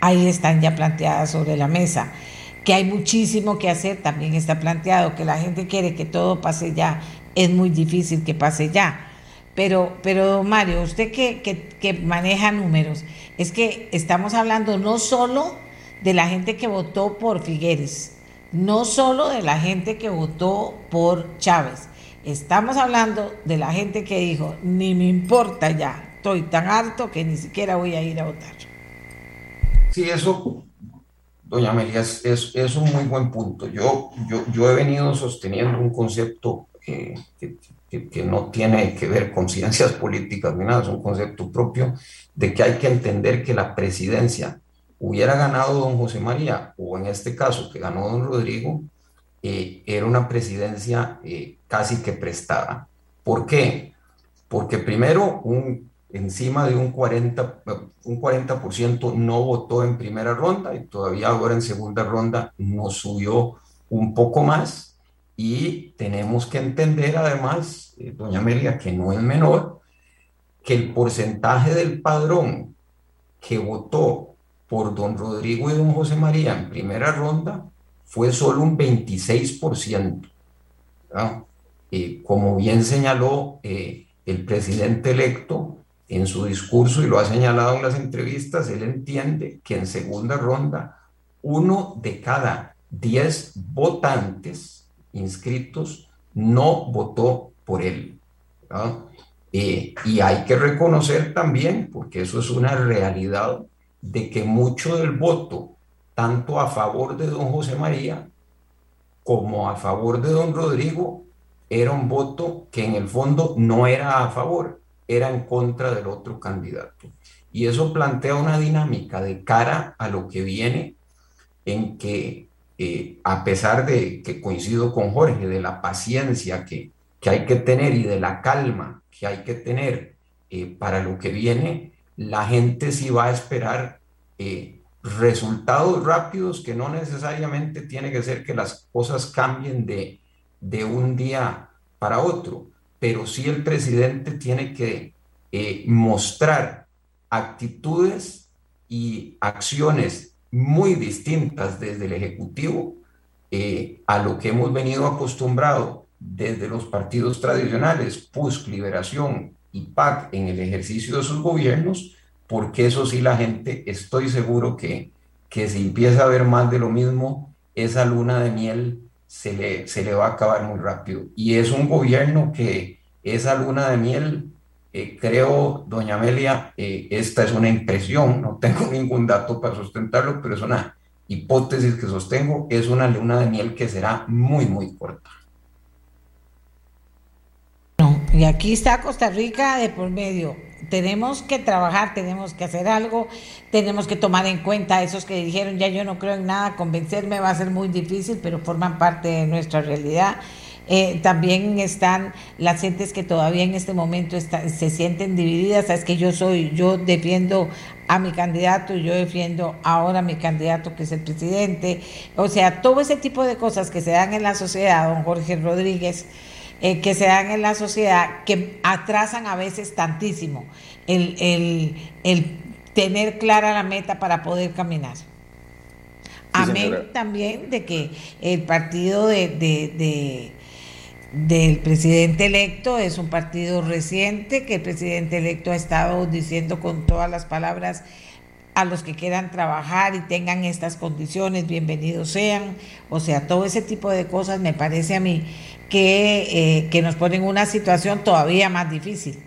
ahí están ya planteadas sobre la mesa que hay muchísimo que hacer, también está planteado, que la gente quiere que todo pase ya, es muy difícil que pase ya. Pero, pero Mario, usted que, que, maneja números, es que estamos hablando no solo de la gente que votó por Figueres, no solo de la gente que votó por Chávez, estamos hablando de la gente que dijo, ni me importa ya, estoy tan harto que ni siquiera voy a ir a votar. Sí, eso doña Amelia, es, un muy buen punto. Yo, yo, yo he venido sosteniendo un concepto que, que, no tiene que ver con ciencias políticas ni nada, es un concepto propio de que hay que entender que la presidencia hubiera ganado don José María, o en este caso que ganó don Rodrigo, eh, era una presidencia eh, casi que prestada. ¿Por qué? Porque primero un encima de un 40%, un 40 no votó en primera ronda y todavía ahora en segunda ronda no subió un poco más. Y tenemos que entender además, eh, doña Amelia, que no es menor, que el porcentaje del padrón que votó por don Rodrigo y don José María en primera ronda fue solo un 26%. Eh, como bien señaló eh, el presidente electo, en su discurso y lo ha señalado en las entrevistas, él entiende que en segunda ronda uno de cada diez votantes inscritos no votó por él. Eh, y hay que reconocer también, porque eso es una realidad, de que mucho del voto, tanto a favor de don José María como a favor de don Rodrigo, era un voto que en el fondo no era a favor, era en contra del otro candidato. Y eso plantea una dinámica de cara a lo que viene en que, eh, a pesar de que coincido con Jorge, de la paciencia que, que hay que tener y de la calma que hay que tener eh, para lo que viene, la gente sí va a esperar eh, resultados rápidos que no necesariamente tiene que ser que las cosas cambien de, de un día para otro pero sí el presidente tiene que eh, mostrar actitudes y acciones muy distintas desde el Ejecutivo eh, a lo que hemos venido acostumbrado desde los partidos tradicionales, PUSC, Liberación y PAC en el ejercicio de sus gobiernos, porque eso sí la gente, estoy seguro que, que si empieza a ver más de lo mismo, esa luna de miel se le, se le va a acabar muy rápido. Y es un gobierno que esa luna de miel, eh, creo, doña Amelia, eh, esta es una impresión, no tengo ningún dato para sustentarlo, pero es una hipótesis que sostengo, es una luna de miel que será muy, muy corta. y aquí está Costa Rica de por medio. Tenemos que trabajar, tenemos que hacer algo, tenemos que tomar en cuenta esos que dijeron, ya yo no creo en nada, convencerme va a ser muy difícil, pero forman parte de nuestra realidad. Eh, también están las gentes que todavía en este momento se sienten divididas. Sabes que yo soy, yo defiendo a mi candidato y yo defiendo ahora a mi candidato que es el presidente. O sea, todo ese tipo de cosas que se dan en la sociedad, don Jorge Rodríguez, eh, que se dan en la sociedad, que atrasan a veces tantísimo el, el, tener clara la meta para poder caminar. Amén también de que el partido de del presidente electo, es un partido reciente que el presidente electo ha estado diciendo con todas las palabras a los que quieran trabajar y tengan estas condiciones, bienvenidos sean. O sea, todo ese tipo de cosas me parece a mí que, eh, que nos ponen una situación todavía más difícil.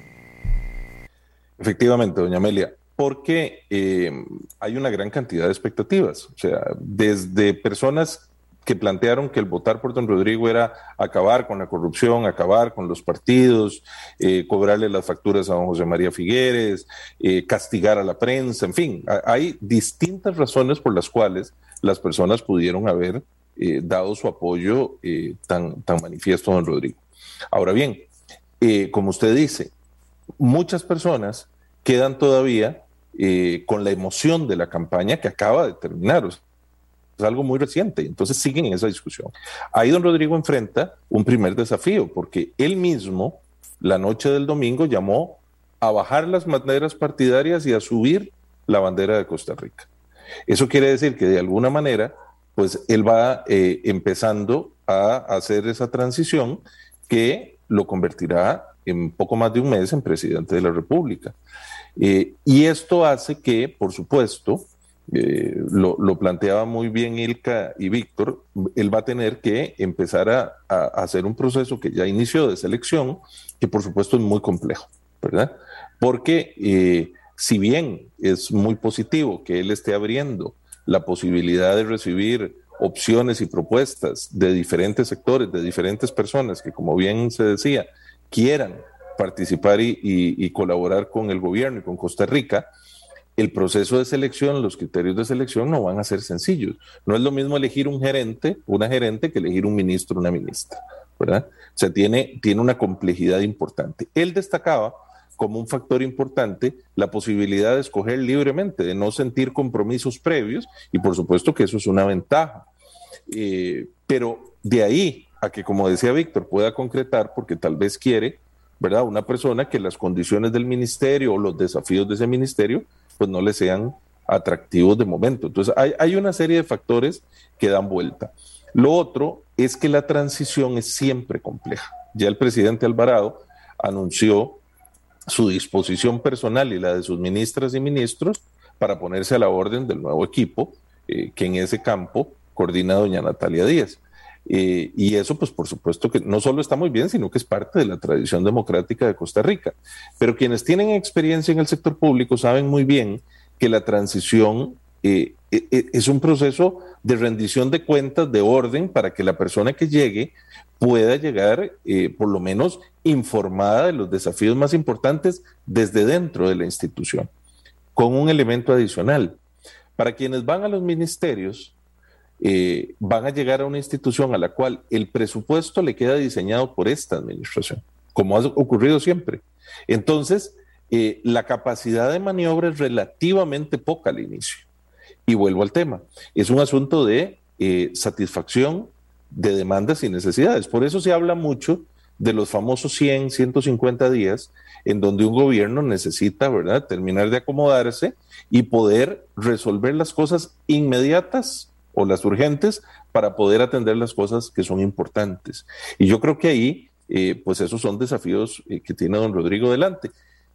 Efectivamente, doña Amelia, porque eh, hay una gran cantidad de expectativas, o sea, desde personas que plantearon que el votar por don Rodrigo era acabar con la corrupción, acabar con los partidos, eh, cobrarle las facturas a don José María Figueres, castigar a la prensa, en fin, hay distintas razones por las cuales las personas pudieron haber eh, dado su apoyo tan, tan manifiesto don Rodrigo. Ahora bien, como usted dice, muchas personas quedan todavía con la emoción de la campaña que acaba de terminar es algo muy reciente, entonces siguen en esa discusión. Ahí don Rodrigo enfrenta un primer desafío, porque él mismo, la noche del domingo, llamó a bajar las banderas partidarias y a subir la bandera de Costa Rica. Eso quiere decir que de alguna manera, pues él va eh, empezando a hacer esa transición que lo convertirá en poco más de un mes en presidente de la República. Eh, y esto hace que, por supuesto, eh, lo, planteaba muy bien Ilka y Víctor, él va a tener que empezar a, hacer un proceso que ya inició de selección, que por supuesto es muy complejo, ¿verdad? Porque si bien es muy positivo que él esté abriendo la posibilidad de recibir opciones y propuestas de diferentes sectores, de diferentes personas que, como bien se decía, quieran participar y colaborar con el gobierno y con Costa Rica, el proceso de selección, los criterios de selección no van a ser sencillos. No es lo mismo elegir un gerente, una gerente, que elegir un ministro, una ministra, ¿verdad? O sea, tiene, tiene una complejidad importante. Él destacaba como un factor importante la posibilidad de escoger libremente, de no sentir compromisos previos, y por supuesto que eso es una ventaja. Eh, pero de ahí a que, como decía Víctor, pueda concretar, porque tal vez quiere, ¿verdad? Una persona que las condiciones del ministerio o los desafíos de ese ministerio pues no le sean atractivos de momento. Entonces hay, hay una serie de factores que dan vuelta. Lo otro es que la transición es siempre compleja. Ya el presidente Alvarado anunció su disposición personal y la de sus ministras y ministros para ponerse a la orden del nuevo equipo eh, que en ese campo coordina doña Natalia Díaz. Eh, y eso, pues por supuesto que no solo está muy bien, sino que es parte de la tradición democrática de Costa Rica. Pero quienes tienen experiencia en el sector público saben muy bien que la transición eh, es un proceso de rendición de cuentas, de orden, para que la persona que llegue pueda llegar por lo menos informada de los desafíos más importantes desde dentro de la institución, con un elemento adicional. Para quienes van a los ministerios, eh, van a llegar a una institución a la cual el presupuesto le queda diseñado por esta administración, como ha ocurrido siempre. Entonces, eh, la capacidad de maniobra es relativamente poca al inicio. Y vuelvo al tema, es un asunto de eh, satisfacción de demandas y necesidades. Por eso se habla mucho de los famosos 100, 150 días en donde un gobierno necesita, ¿verdad?, terminar de acomodarse y poder resolver las cosas inmediatas o las urgentes para poder atender las cosas que son importantes. Y yo creo que ahí, eh, pues esos son desafíos eh, que tiene don Rodrigo delante.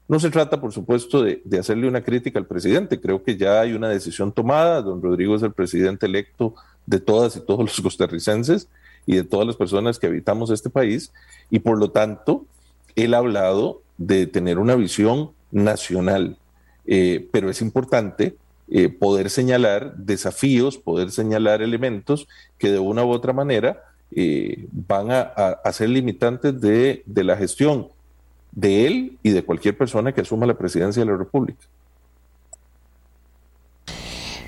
No se trata, por supuesto, de, hacerle una crítica al presidente. Creo que ya hay una decisión tomada. Don Rodrigo es el presidente electo de todas y todos los costarricenses y de todas las personas que habitamos este país. Y por lo tanto, él ha hablado de tener una visión nacional. Eh, pero es importante eh, poder señalar desafíos, poder señalar elementos que de una u otra manera eh, van a, ser limitantes de, la gestión de él y de cualquier persona que asuma la presidencia de la República.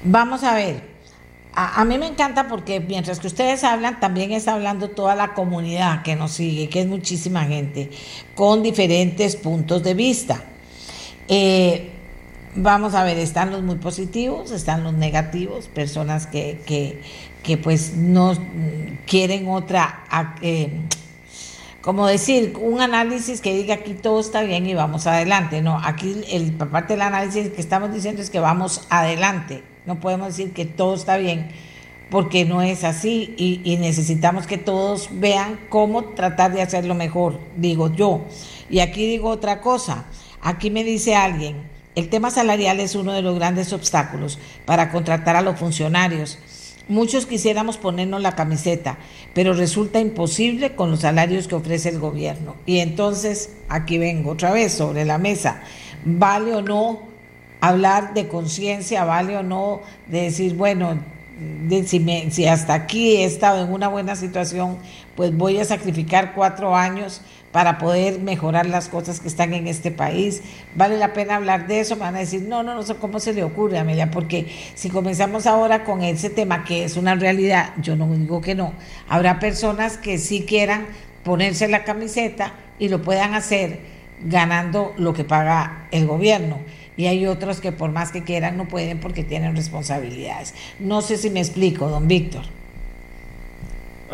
Vamos a ver, a, mí me encanta porque mientras que ustedes hablan, también está hablando toda la comunidad que nos sigue, que es muchísima gente, con diferentes puntos de vista. Eh, vamos a ver, están los muy positivos, están los negativos, personas que, que, que pues no quieren otra, eh, como decir, un análisis que diga aquí todo está bien y vamos adelante. No, aquí el, parte del análisis que estamos diciendo es que vamos adelante. No podemos decir que todo está bien porque no es así y, y necesitamos que todos vean cómo tratar de hacerlo mejor, digo yo. Y aquí digo otra cosa. Aquí me dice alguien, el tema salarial es uno de los grandes obstáculos para contratar a los funcionarios Muchos quisiéramos ponernos la camiseta, pero resulta imposible con los salarios que ofrece el gobierno. Y entonces, aquí vengo otra vez sobre la mesa. ¿Vale o no hablar de conciencia? ¿Vale o no de decir, bueno, si, si hasta aquí he estado en una buena situación, pues voy a sacrificar cuatro años para poder mejorar las cosas que están en este país. Vale la pena hablar de eso, van a decir, no, no, no sé cómo se le ocurre, Amelia, porque si comenzamos ahora con ese tema que es una realidad, yo no digo que no, habrá personas que sí quieran ponerse la camiseta y lo puedan hacer ganando lo que paga el gobierno. Y hay otros que por más que quieran no pueden porque tienen responsabilidades. No sé si me explico, don Víctor.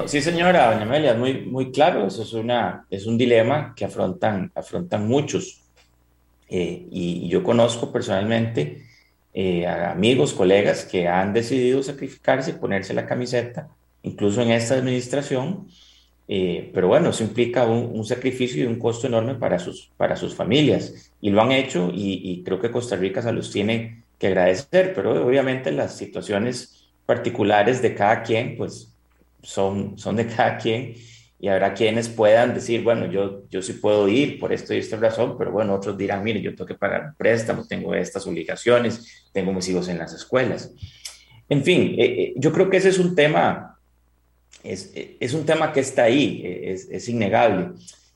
Sí, señora, doña Amelia, muy, muy claro, eso es, una, es un dilema que afrontan, afrontan muchos. Eh, y, yo conozco personalmente eh, a amigos, colegas que han decidido sacrificarse, ponerse la camiseta, incluso en esta administración, eh, pero bueno, eso implica un, sacrificio y un costo enorme para sus, para sus familias. Y lo han hecho y, y creo que Costa Rica se los tiene que agradecer, pero obviamente las situaciones particulares de cada quien, pues son, son de cada quien y habrá quienes puedan decir, bueno, yo, yo sí puedo ir por esto y esta razón, pero bueno, otros dirán, mire, yo tengo que pagar préstamos, tengo estas obligaciones, tengo mis hijos en las escuelas. En fin, eh, eh, yo creo que ese es un tema, es, es un tema que está ahí, es, es innegable.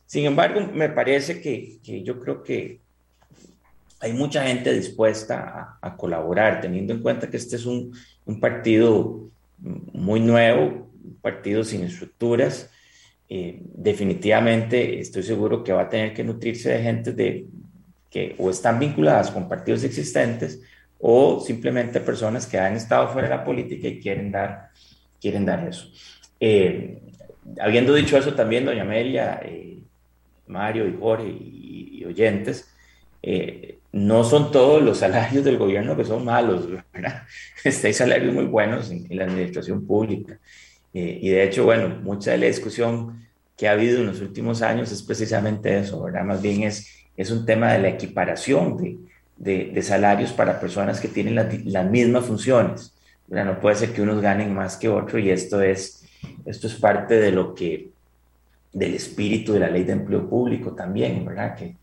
Sin embargo, me parece que, que, yo creo que hay mucha gente dispuesta a, a, colaborar, teniendo en cuenta que este es un, un partido muy nuevo, partido sin estructuras, eh, definitivamente estoy seguro que va a tener que nutrirse de gente de, que o están vinculadas con partidos existentes o simplemente personas que han estado fuera de la política y quieren dar, quieren dar eso. Eh, habiendo dicho eso también, doña Amelia, eh, Mario y Jorge y, oyentes, no son todos los salarios del gobierno que son malos, ¿verdad? Este, hay salarios muy buenos en la administración pública. Eh, y de hecho, bueno, mucha de la discusión que ha habido en los últimos años es precisamente eso, ¿verdad? Más bien es, es un tema de la equiparación de, de, salarios para personas que tienen las mismas funciones. ¿verdad? No puede ser que unos ganen más que otros y esto es, esto es parte de lo que, del espíritu de la ley de empleo público también, ¿verdad? Que,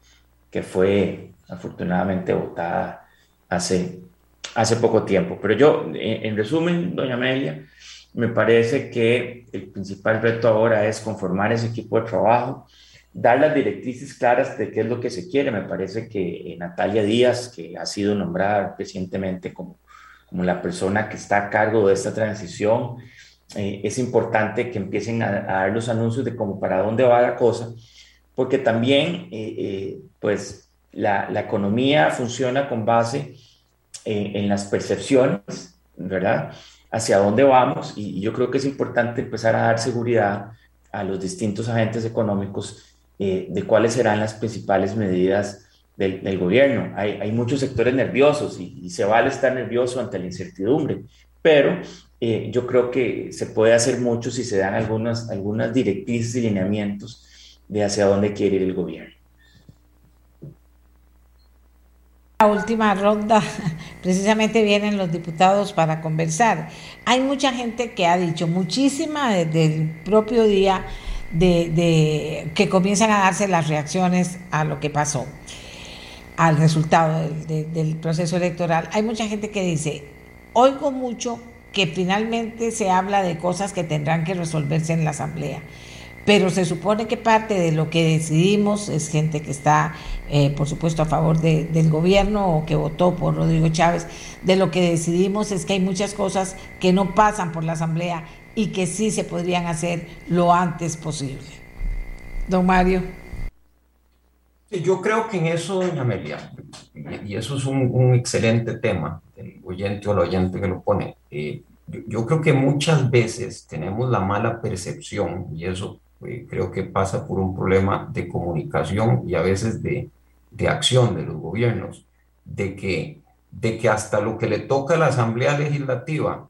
que fue afortunadamente votada hace, hace poco tiempo. Pero yo, en, en resumen, doña Amelia, me parece que el principal reto ahora es conformar ese equipo de trabajo, dar las directrices claras de qué es lo que se quiere. Me parece que eh, Natalia Díaz, que ha sido nombrada recientemente como, como la persona que está a cargo de esta transición, eh, es importante que empiecen a, dar los anuncios de cómo para dónde va la cosa, porque también eh, pues la, la, economía funciona con base en las percepciones, ¿verdad? Hacia dónde vamos y, yo creo que es importante empezar a dar seguridad a los distintos agentes económicos eh, de cuáles serán las principales medidas del, gobierno. Hay, muchos sectores nerviosos y, se vale estar nervioso ante la incertidumbre, pero eh, yo creo que se puede hacer mucho si se dan algunas, algunas directrices y lineamientos de hacia dónde quiere ir el gobierno. La última ronda, precisamente vienen los diputados para conversar. Hay mucha gente que ha dicho, muchísima desde el propio día de, que comienzan a darse las reacciones a lo que pasó. al resultado del, proceso electoral. Hay mucha gente que dice, oigo mucho que finalmente se habla de cosas que tendrán que resolverse en la Asamblea pero se supone que parte de lo que decidimos es gente que está, eh, por supuesto, a favor del gobierno o que votó por Rodrigo Chávez. De lo que decidimos es que hay muchas cosas que no pasan por la Asamblea y que sí se podrían hacer lo antes posible. Don Mario. Yo creo que en eso, doña Amelia, y eso es un, excelente tema, el oyente o el oyente que lo pone, eh, yo creo que muchas veces tenemos la mala percepción, y eso eh, creo que pasa por un problema de comunicación y a veces de, de acción de los gobiernos, de que, de que hasta lo que le toca a la Asamblea Legislativa,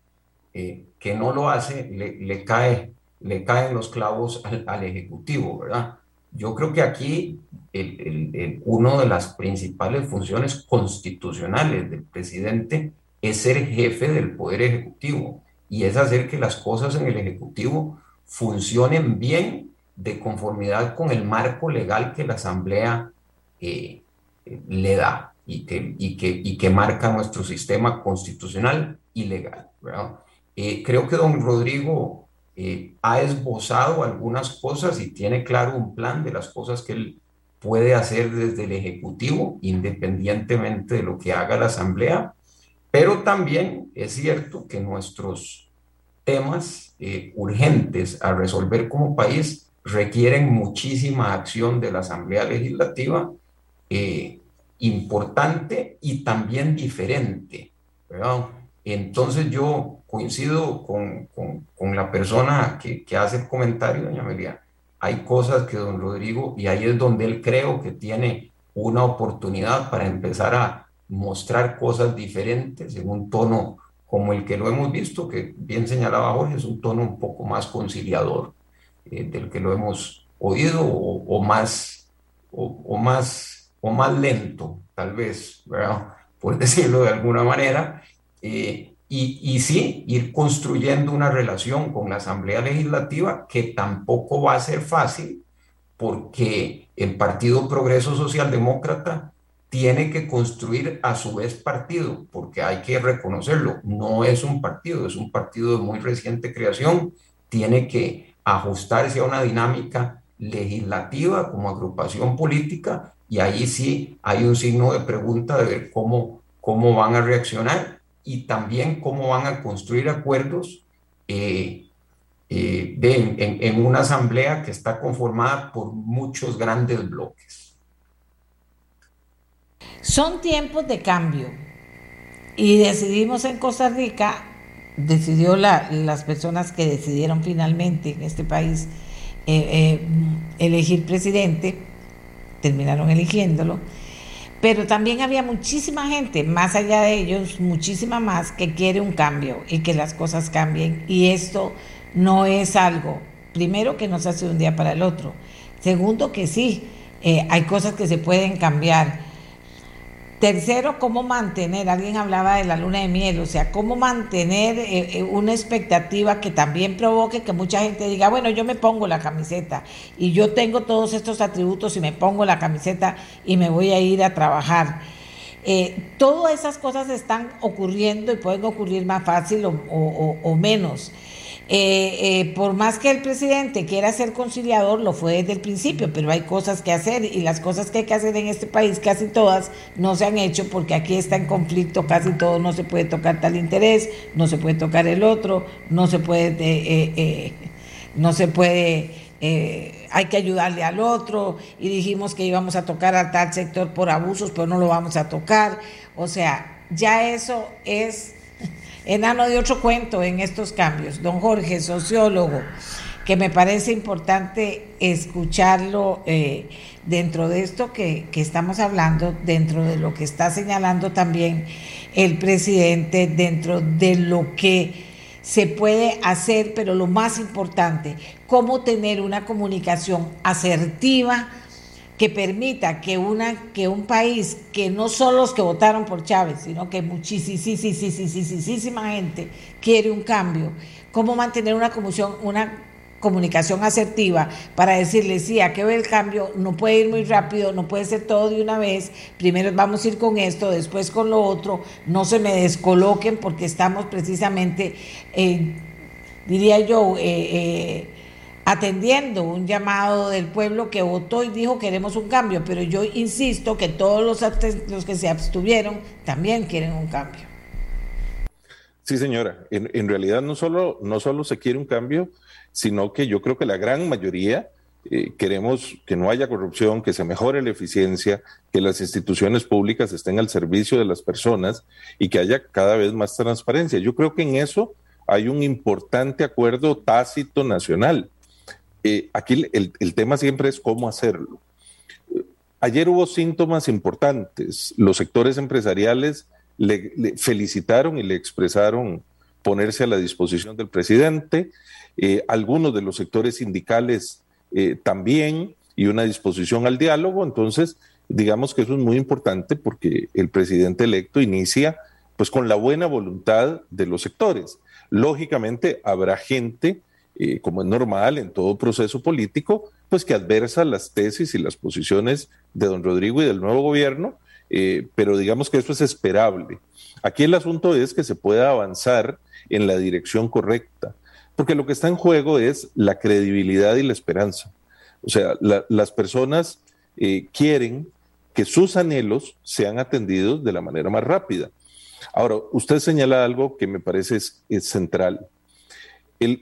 eh, que no lo hace, le, le, cae, le caen los clavos al, al, Ejecutivo, ¿verdad? Yo creo que aquí el, el, el, una de las principales funciones constitucionales del presidente es ser jefe del Poder Ejecutivo y es hacer que las cosas en el Ejecutivo funcionen bien de conformidad con el marco legal que la Asamblea eh, le da y que, y, que, y que marca nuestro sistema constitucional y legal. Eh, creo que don Rodrigo eh, ha esbozado algunas cosas y tiene claro un plan de las cosas que él puede hacer desde el Ejecutivo, independientemente de lo que haga la Asamblea, pero también es cierto que nuestros temas eh, urgentes a resolver como país requieren muchísima acción de la Asamblea Legislativa, eh, importante y también diferente. Entonces yo coincido con, con, con la persona que, que, hace el comentario, doña Amelia. Hay cosas que don Rodrigo, y ahí es donde él creo que tiene una oportunidad para empezar a mostrar cosas diferentes en un tono como el que lo hemos visto, que bien señalaba Jorge, es un tono un poco más conciliador eh, del que lo hemos oído o, más, o, más, o más lento, tal vez, por decirlo de alguna manera. Eh, y, y, sí, ir construyendo una relación con la Asamblea Legislativa que tampoco va a ser fácil porque el Partido Progreso Socialdemócrata tiene que construir a su vez partido, porque hay que reconocerlo, no es un partido, es un partido de muy reciente creación, tiene que ajustarse a una dinámica legislativa como agrupación política y ahí sí hay un signo de pregunta de ver cómo, cómo van a reaccionar y también cómo van a construir acuerdos eh, eh, en, una asamblea que está conformada por muchos grandes bloques. Son tiempos de cambio y decidimos en Costa Rica, decidió las personas que decidieron finalmente en este país eh, elegir presidente, terminaron eligiéndolo, pero también había muchísima gente, más allá de ellos, muchísima más, que quiere un cambio y que las cosas cambien. Y esto no es algo, primero, que no se hace de un día para el otro. Segundo, que sí, eh, hay cosas que se pueden cambiar. Tercero, cómo mantener, alguien hablaba de la luna de miel, o sea, cómo mantener eh, eh, una expectativa que también provoque que mucha gente diga, bueno, yo me pongo la camiseta y yo tengo todos estos atributos y me pongo la camiseta y me voy a ir a trabajar. Eh, todas esas cosas están ocurriendo y pueden ocurrir más fácil o menos. Eh, eh, por más que el presidente quiera ser conciliador, lo fue desde el principio, pero hay cosas que hacer y las cosas que hay que hacer en este país, casi todas, no se han hecho porque aquí está en conflicto casi todo, no se puede tocar tal interés, no se puede tocar el otro, no se puede, eh, no se puede, hay que ayudarle al otro y dijimos que íbamos a tocar a tal sector por abusos, pero no lo vamos a tocar. O sea, ya eso es enano de otro cuento en estos cambios. Don Jorge, sociólogo, que me parece importante escucharlo eh, dentro de esto que, que, estamos hablando, dentro de lo que está señalando también el presidente, dentro de lo que se puede hacer, pero lo más importante, cómo tener una comunicación asertiva, que permita que, una, que un país, que no solo los que votaron por Chávez, sino que muchísima gente quiere un cambio, cómo mantener una, comisión, una comunicación asertiva para decirle, sí, a qué ve el cambio, no puede ir muy rápido, no puede ser todo de una vez, primero vamos a ir con esto, después con lo otro, no se me descoloquen porque estamos precisamente, eh, diría yo, eh, eh, atendiendo un llamado del pueblo que votó y dijo queremos un cambio, pero yo insisto que todos los, los que se abstuvieron también quieren un cambio. Sí, señora. En, en, realidad no solo, no solo se quiere un cambio, sino que yo creo que la gran mayoría eh, queremos que no haya corrupción, que se mejore la eficiencia, que las instituciones públicas estén al servicio de las personas y que haya cada vez más transparencia. Yo creo que en eso hay un importante acuerdo tácito nacional. Eh, aquí el, tema siempre es cómo hacerlo. Ayer hubo síntomas importantes. Los sectores empresariales le, le, felicitaron y le expresaron ponerse a la disposición del presidente eh, algunos de los sectores sindicales eh, también, y una disposición al diálogo. Entonces, digamos que eso es muy importante porque el presidente electo inicia pues con la buena voluntad de los sectores. Lógicamente habrá gente, eh, como es normal en todo proceso político, pues que adversa las tesis y las posiciones de don Rodrigo y del nuevo gobierno, pero digamos que eso es esperable. Aquí el asunto es que se pueda avanzar en la dirección correcta porque lo que está en juego es la credibilidad y la esperanza. O sea, las personas eh, quieren que sus anhelos sean atendidos de la manera más rápida. Ahora, usted señala algo que me parece es, central.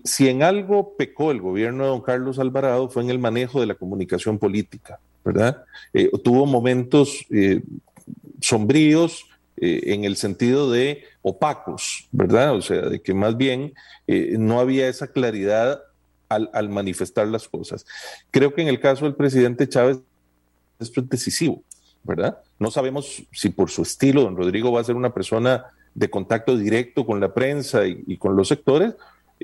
Si en algo pecó el gobierno de don Carlos Alvarado fue en el manejo de la comunicación política, ¿verdad? Eh, tuvo momentos eh, sombríos, eh, en el sentido de opacos, ¿verdad? O sea, de que más bien no había esa claridad al, manifestar las cosas. Creo que en el caso del presidente Chávez esto es decisivo, ¿verdad? No sabemos si por su estilo don Rodrigo va a ser una persona de contacto directo con la prensa y con los sectores,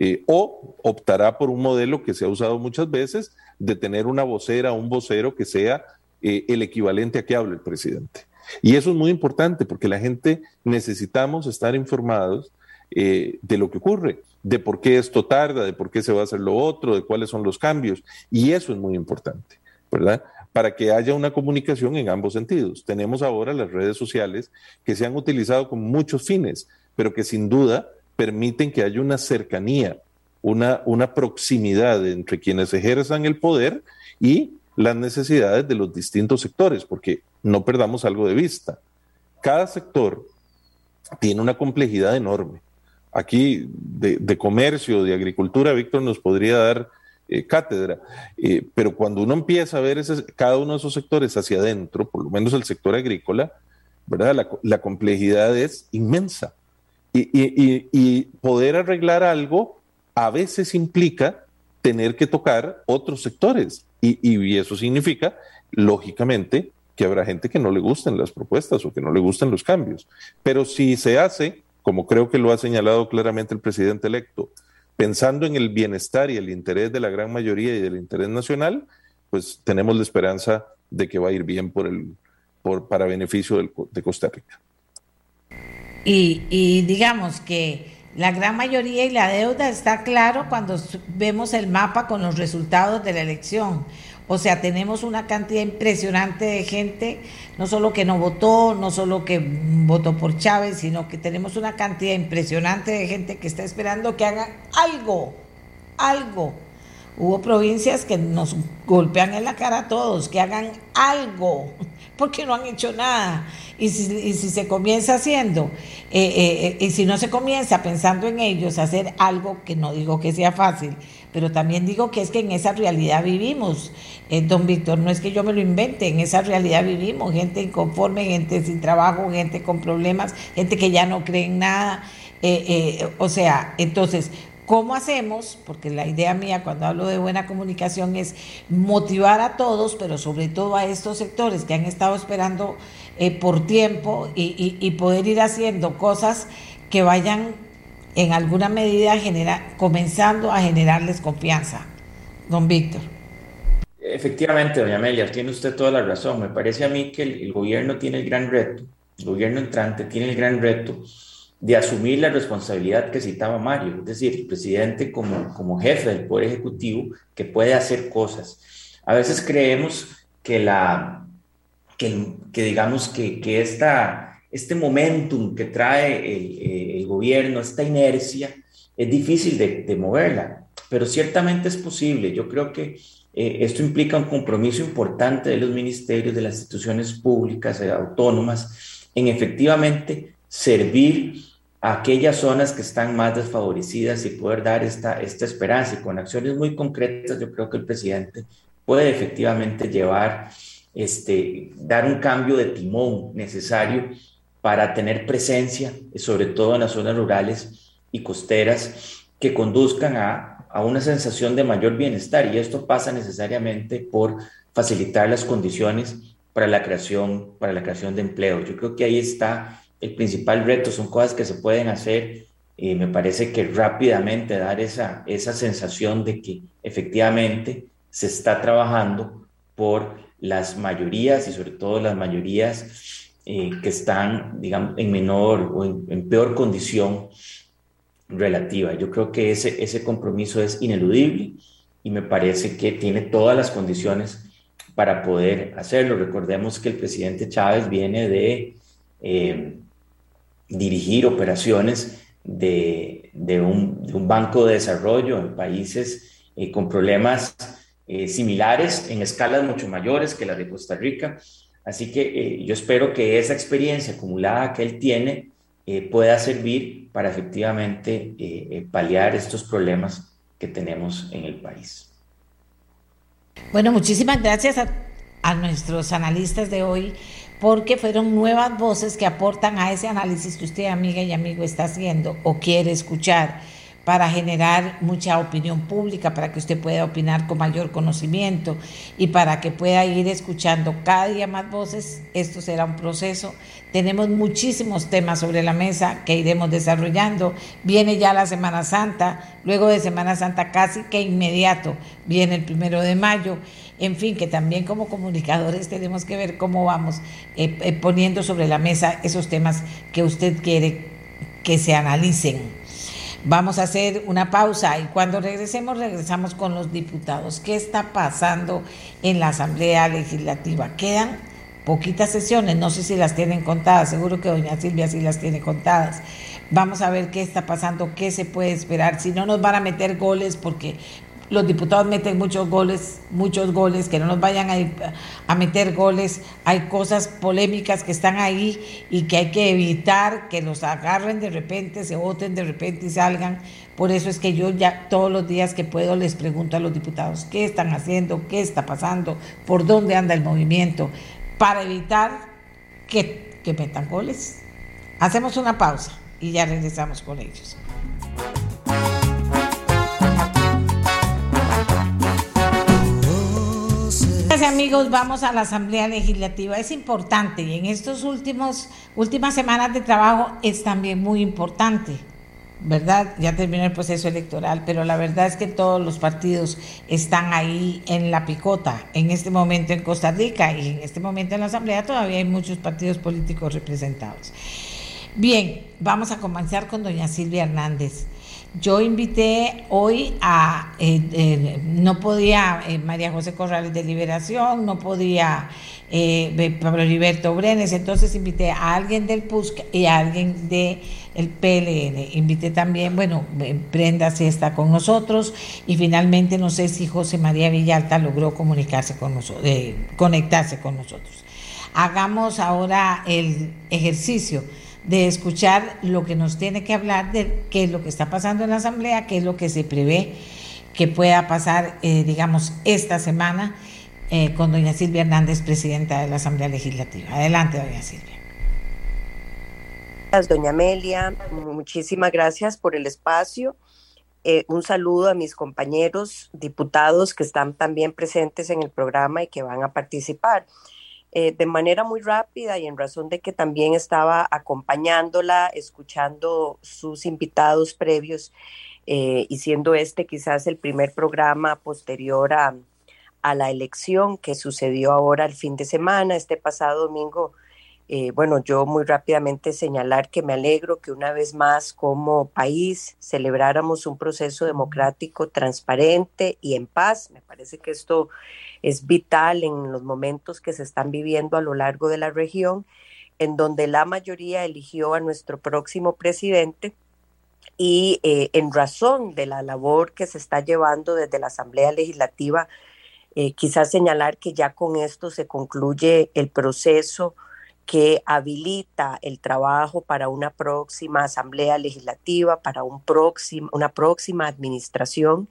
eh, o optará por un modelo que se ha usado muchas veces de tener una vocera, un vocero que sea eh, el equivalente a que hable el presidente. Y eso es muy importante porque la gente necesitamos estar informados eh, de lo que ocurre, de por qué esto tarda, de por qué se va a hacer lo otro, de cuáles son los cambios. Y eso es muy importante, ¿verdad? Para que haya una comunicación en ambos sentidos. Tenemos ahora las redes sociales que se han utilizado con muchos fines, pero que sin duda permiten que haya una cercanía, una, una proximidad entre quienes ejerzan el poder y las necesidades de los distintos sectores, porque no perdamos algo de vista. Cada sector tiene una complejidad enorme. Aquí de, comercio, de agricultura, Víctor nos podría dar eh, cátedra, eh, pero cuando uno empieza a ver ese, cada uno de esos sectores hacia adentro, por lo menos el sector agrícola, ¿verdad? La, complejidad es inmensa. Y poder arreglar algo a veces implica tener que tocar otros sectores. Y, eso significa, lógicamente, que habrá gente que no le gusten las propuestas o que no le gusten los cambios. Pero si se hace, como creo que lo ha señalado claramente el presidente electo, pensando en el bienestar y el interés de la gran mayoría y del interés nacional, pues tenemos la esperanza de que va a ir bien por el, por, para beneficio de Costa Rica. Y, digamos que la gran mayoría y la deuda está claro cuando vemos el mapa con los resultados de la elección. O sea, tenemos una cantidad impresionante de gente, no solo que no votó, no solo que votó por Chávez, sino que tenemos una cantidad impresionante de gente que está esperando que haga algo, algo. Hubo provincias que nos golpean en la cara a todos, que hagan algo, porque no han hecho nada. Y si, se comienza haciendo, eh, eh, eh, y si no se comienza pensando en ellos, hacer algo que no digo que sea fácil, pero también digo que es que en esa realidad vivimos, don Víctor, no es que yo me lo invente, en esa realidad vivimos, gente inconforme, gente sin trabajo, gente con problemas, gente que ya no cree en nada, o sea, entonces ¿Cómo hacemos? Porque la idea mía cuando hablo de buena comunicación es motivar a todos, pero sobre todo a estos sectores que han estado esperando eh, por tiempo y, poder ir haciendo cosas que vayan en alguna medida genera, comenzando a generarles confianza. Don Víctor. Efectivamente, doña Amelia, tiene usted toda la razón. Me parece a mí que el, el gobierno tiene el gran reto, el gobierno entrante tiene el gran reto de asumir la responsabilidad que citaba Mario, es decir, el presidente como, como jefe del Poder Ejecutivo que puede hacer cosas. A veces creemos que, la, que, digamos que, que esta, este momentum que trae el, el, gobierno, esta inercia, es difícil de, de, moverla, pero ciertamente es posible. Yo creo que eh, esto implica un compromiso importante de los ministerios, de las instituciones públicas, eh, autónomas, en efectivamente servir a aquellas zonas que están más desfavorecidas y poder dar esta, esta esperanza. Y con acciones muy concretas, yo creo que el presidente puede efectivamente llevar, este, dar un cambio de timón necesario para tener presencia, sobre todo en las zonas rurales y costeras, que conduzcan a, a una sensación de mayor bienestar. Y esto pasa necesariamente por facilitar las condiciones para la creación, para la creación de empleo. Yo creo que ahí está el principal reto, son cosas que se pueden hacer y me parece que rápidamente dar esa, esa sensación de que efectivamente se está trabajando por las mayorías y sobre todo las mayorías eh, que están, digamos, en menor o en, peor condición relativa. Yo creo que ese, ese compromiso es ineludible y me parece que tiene todas las condiciones para poder hacerlo. Recordemos que el presidente Chávez viene de eh, dirigir operaciones de, de, un, de, un, banco de desarrollo en países eh, con problemas eh, similares en escalas mucho mayores que la de Costa Rica. Así que eh, yo espero que esa experiencia acumulada que él tiene pueda servir para efectivamente paliar estos problemas que tenemos en el país. Bueno, muchísimas gracias a, a nuestros analistas de hoy porque fueron nuevas voces que aportan a ese análisis que usted, amiga y amigo, está haciendo o quiere escuchar para generar mucha opinión pública, para que usted pueda opinar con mayor conocimiento y para que pueda ir escuchando cada día más voces. Esto será un proceso. Tenemos muchísimos temas sobre la mesa que iremos desarrollando. Viene ya la Semana Santa, luego de Semana Santa casi que inmediato viene el primero de mayo en fin, que también como comunicadores tenemos que ver cómo vamos eh, eh, poniendo sobre la mesa esos temas que usted quiere que se analicen. Vamos a hacer una pausa y cuando regresemos regresamos con los diputados. ¿Qué está pasando en la Asamblea Legislativa? Quedan poquitas sesiones, no sé si las tienen contadas, seguro que doña Silvia sí las tiene contadas. Vamos a ver qué está pasando, qué se puede esperar, si no nos van a meter goles porque los diputados meten muchos goles, muchos goles, que no nos vayan a, a, meter goles. Hay cosas polémicas que están ahí y que hay que evitar que los agarren de repente, se voten de repente y salgan. Por eso es que yo ya todos los días que puedo les pregunto a los diputados qué están haciendo, qué está pasando, por dónde anda el movimiento, para evitar que, que metan goles. Hacemos una pausa y ya regresamos con ellos. Amigos, vamos a la Asamblea Legislativa. Es importante y en últimos últimas semanas de trabajo es también muy importante, ¿verdad? Ya terminó el proceso electoral, pero la verdad es que todos los partidos están ahí en la picota. En este momento en Costa Rica y en este momento en la Asamblea todavía hay muchos partidos políticos representados. Bien, vamos a comenzar con doña Silvia Hernández. Yo invité hoy a, eh, eh, no podía eh, María José Corrales de Liberación, no podía Pablo Heriberto Brenes, entonces invité a alguien del PUSC y a alguien del el PLN. Invité también, bueno, Brenda sí está con nosotros y finalmente no sé si José María Villalta logró comunicarse con nosotros, conectarse con nosotros. Hagamos ahora el ejercicio de escuchar lo que nos tiene que hablar de qué es lo que está pasando en la Asamblea, qué es lo que se prevé que pueda pasar, eh, digamos, esta semana eh, con doña Silvia Hernández, presidenta de la Asamblea Legislativa. Adelante, doña Silvia. Doña Amelia, muchísimas gracias por el espacio. Eh, un saludo a mis compañeros diputados que están también presentes en el programa y que van a participar. Eh, de manera muy rápida y en razón de que también estaba acompañándola, escuchando sus invitados previos eh, y siendo este quizás el primer programa posterior a, a, la elección que sucedió ahora el fin de semana, este pasado domingo. Eh, bueno, yo muy rápidamente señalar que me alegro que una vez más como país celebráramos un proceso democrático transparente y en paz. Me parece que esto es vital en los momentos que se están viviendo a lo largo de la región, en donde la mayoría eligió a nuestro próximo presidente y eh, en razón de la labor que se está llevando desde la Asamblea Legislativa, eh, quizás señalar que ya con esto se concluye el proceso que habilita el trabajo para una próxima asamblea legislativa, para un próximo, una próxima administración.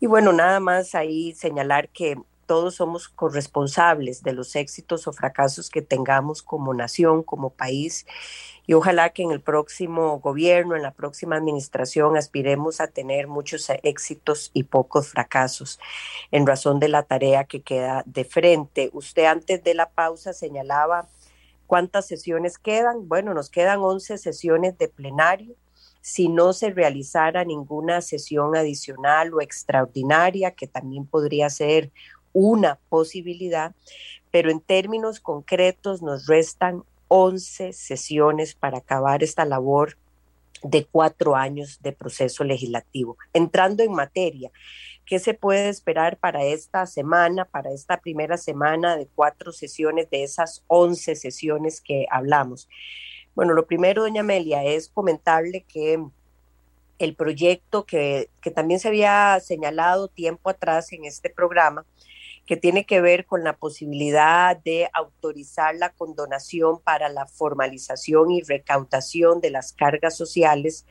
Y bueno, nada más ahí señalar que todos somos corresponsables de los éxitos o fracasos que tengamos como nación, como país. Y ojalá que en el próximo gobierno, en la próxima administración, aspiremos a tener muchos éxitos y pocos fracasos en razón de la tarea que queda de frente. Usted antes de la pausa señalaba ¿Cuántas sesiones quedan? Bueno, nos quedan 11 sesiones de plenario. Si no se realizara ninguna sesión adicional o extraordinaria, que también podría ser una posibilidad, pero en términos concretos nos restan 11 sesiones para acabar esta labor de cuatro años de proceso legislativo. Entrando en materia, ¿Qué se puede esperar para esta semana, para esta primera semana de cuatro sesiones de esas once sesiones que hablamos? Bueno, lo primero, doña Amelia, es comentarle que el proyecto que, que también se había señalado tiempo atrás en este programa, que tiene que ver con la posibilidad de autorizar la condonación para la formalización y recaudación de las cargas sociales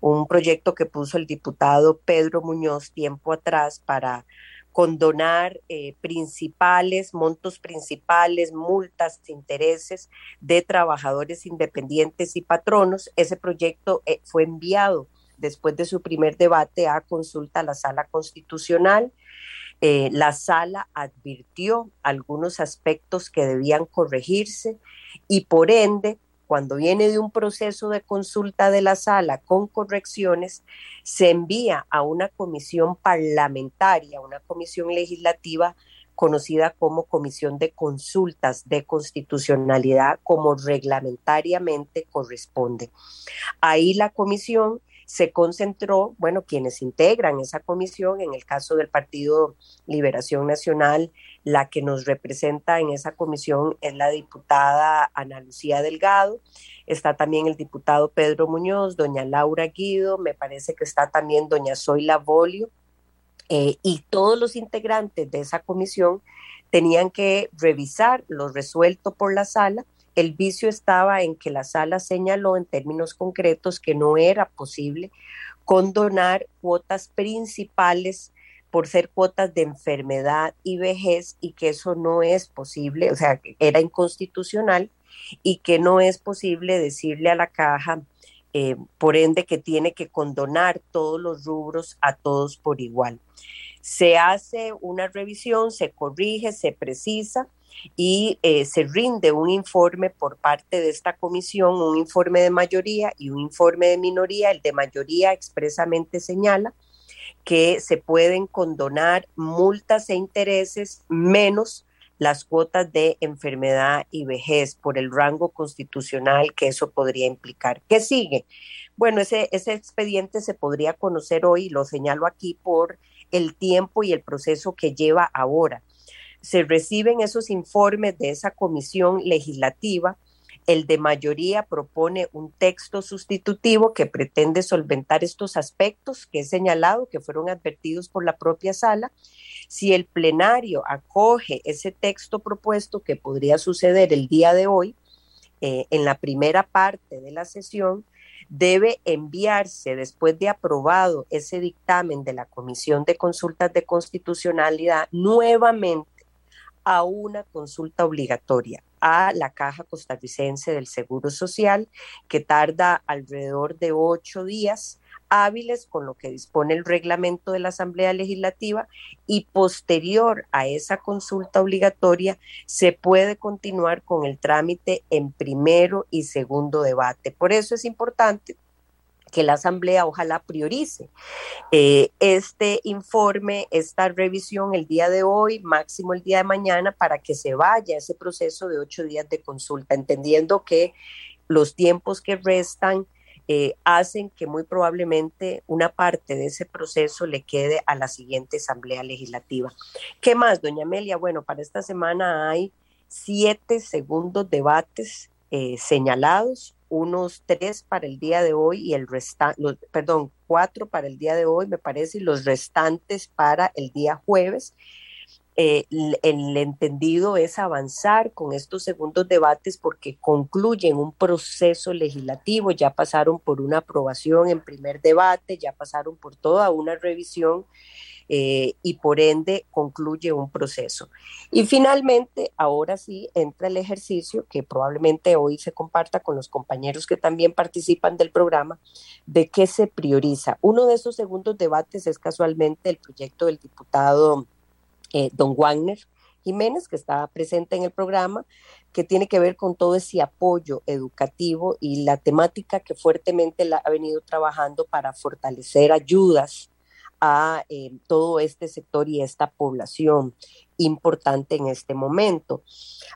un proyecto que puso el diputado Pedro Muñoz tiempo atrás para condonar eh, principales, montos principales, multas, intereses de trabajadores independientes y patronos. Ese proyecto eh, fue enviado después de su primer debate a consulta a la sala constitucional. Eh, la sala advirtió algunos aspectos que debían corregirse y por ende cuando viene de un proceso de consulta de la sala con correcciones, se envía a una comisión parlamentaria, una comisión legislativa conocida como Comisión de Consultas de Constitucionalidad, como reglamentariamente corresponde. Ahí la comisión se concentró, bueno, quienes integran esa comisión, en el caso del Partido Liberación Nacional, la que nos representa en esa comisión es la diputada Ana Lucía Delgado, está también el diputado Pedro Muñoz, doña Laura Guido, me parece que está también doña Zoila Bolio, eh, y todos los integrantes de esa comisión tenían que revisar lo resuelto por la sala el vicio estaba en que la sala señaló en términos concretos que no era posible condonar cuotas principales por ser cuotas de enfermedad y vejez y que eso no es posible, o sea, era inconstitucional y que no es posible decirle a la caja, eh, por ende, que tiene que condonar todos los rubros a todos por igual. Se hace una revisión, se corrige, se precisa y eh, se rinde un informe por parte de esta comisión, un informe de mayoría y un informe de minoría. El de mayoría expresamente señala que se pueden condonar multas e intereses menos las cuotas de enfermedad y vejez por el rango constitucional que eso podría implicar. ¿Qué sigue? Bueno, ese, ese expediente se podría conocer hoy, lo señalo aquí por el tiempo y el proceso que lleva ahora se reciben esos informes de esa comisión legislativa. El de mayoría propone un texto sustitutivo que pretende solventar estos aspectos que he señalado, que fueron advertidos por la propia sala. Si el plenario acoge ese texto propuesto, que podría suceder el día de hoy, eh, en la primera parte de la sesión, debe enviarse después de aprobado ese dictamen de la Comisión de Consultas de Constitucionalidad nuevamente a una consulta obligatoria a la Caja Costarricense del Seguro Social, que tarda alrededor de ocho días hábiles con lo que dispone el reglamento de la Asamblea Legislativa y posterior a esa consulta obligatoria se puede continuar con el trámite en primero y segundo debate. Por eso es importante que la Asamblea ojalá priorice eh, este informe, esta revisión el día de hoy, máximo el día de mañana, para que se vaya ese proceso de ocho días de consulta, entendiendo que los tiempos que restan eh, hacen que muy probablemente una parte de ese proceso le quede a la siguiente Asamblea Legislativa. ¿Qué más, doña Amelia? Bueno, para esta semana hay siete segundos debates eh, señalados, unos tres para el día de hoy y el restante, perdón, cuatro para el día de hoy, me parece, y los restantes para el día jueves. Eh, el, entendido es avanzar con estos segundos debates porque concluyen un proceso legislativo, ya pasaron por una aprobación en primer debate, ya pasaron por toda una revisión eh, y por ende concluye un proceso. Y finalmente, ahora sí entra el ejercicio que probablemente hoy se comparta con los compañeros que también participan del programa, de qué se prioriza. Uno de esos segundos debates es casualmente el proyecto del diputado eh, don Wagner Jiménez, que está presente en el programa, que tiene que ver con todo ese apoyo educativo y la temática que fuertemente ha venido trabajando para fortalecer ayudas a eh, todo este sector y esta población importante en este momento.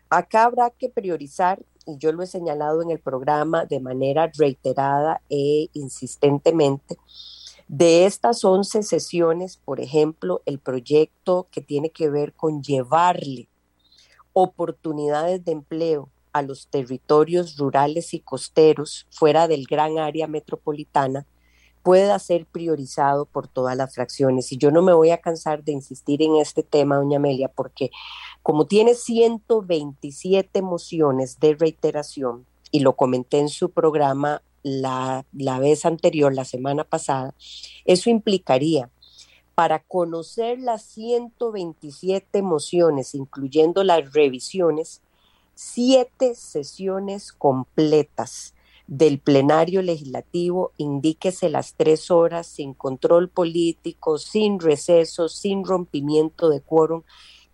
Acá habrá que priorizar, y yo lo he señalado en el programa de manera reiterada e insistentemente, de estas 11 sesiones, por ejemplo, el proyecto que tiene que ver con llevarle oportunidades de empleo a los territorios rurales y costeros fuera del gran área metropolitana, pueda ser priorizado por todas las fracciones. Y yo no me voy a cansar de insistir en este tema, doña Amelia, porque como tiene 127 mociones de reiteración, y lo comenté en su programa la, la vez anterior, la semana pasada, eso implicaría para conocer las 127 mociones, incluyendo las revisiones, siete sesiones completas del plenario legislativo, indíquese las tres horas sin control político, sin receso, sin rompimiento de quórum,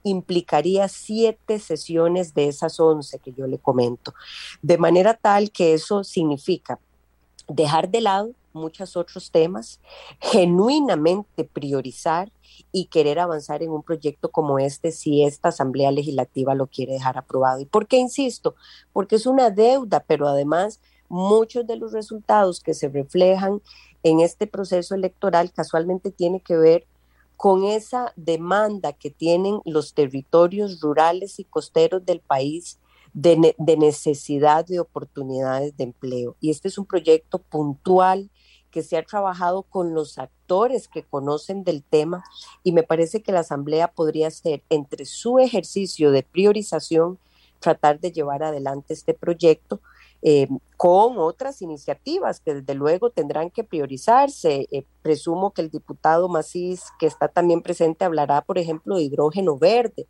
implicaría siete sesiones de esas once que yo le comento. De manera tal que eso significa dejar de lado muchos otros temas, genuinamente priorizar y querer avanzar en un proyecto como este si esta Asamblea Legislativa lo quiere dejar aprobado. ¿Y por qué insisto? Porque es una deuda, pero además muchos de los resultados que se reflejan en este proceso electoral casualmente tiene que ver con esa demanda que tienen los territorios rurales y costeros del país de, necesidad de oportunidades de empleo. Y este es un proyecto puntual que se ha trabajado con los actores que conocen del tema y me parece que la Asamblea podría ser entre su ejercicio de priorización tratar de llevar adelante este proyecto eh, con otras iniciativas que desde luego tendrán que priorizarse. Eh, presumo que el diputado Macís, que está también presente, hablará, por ejemplo, de hidrógeno verde.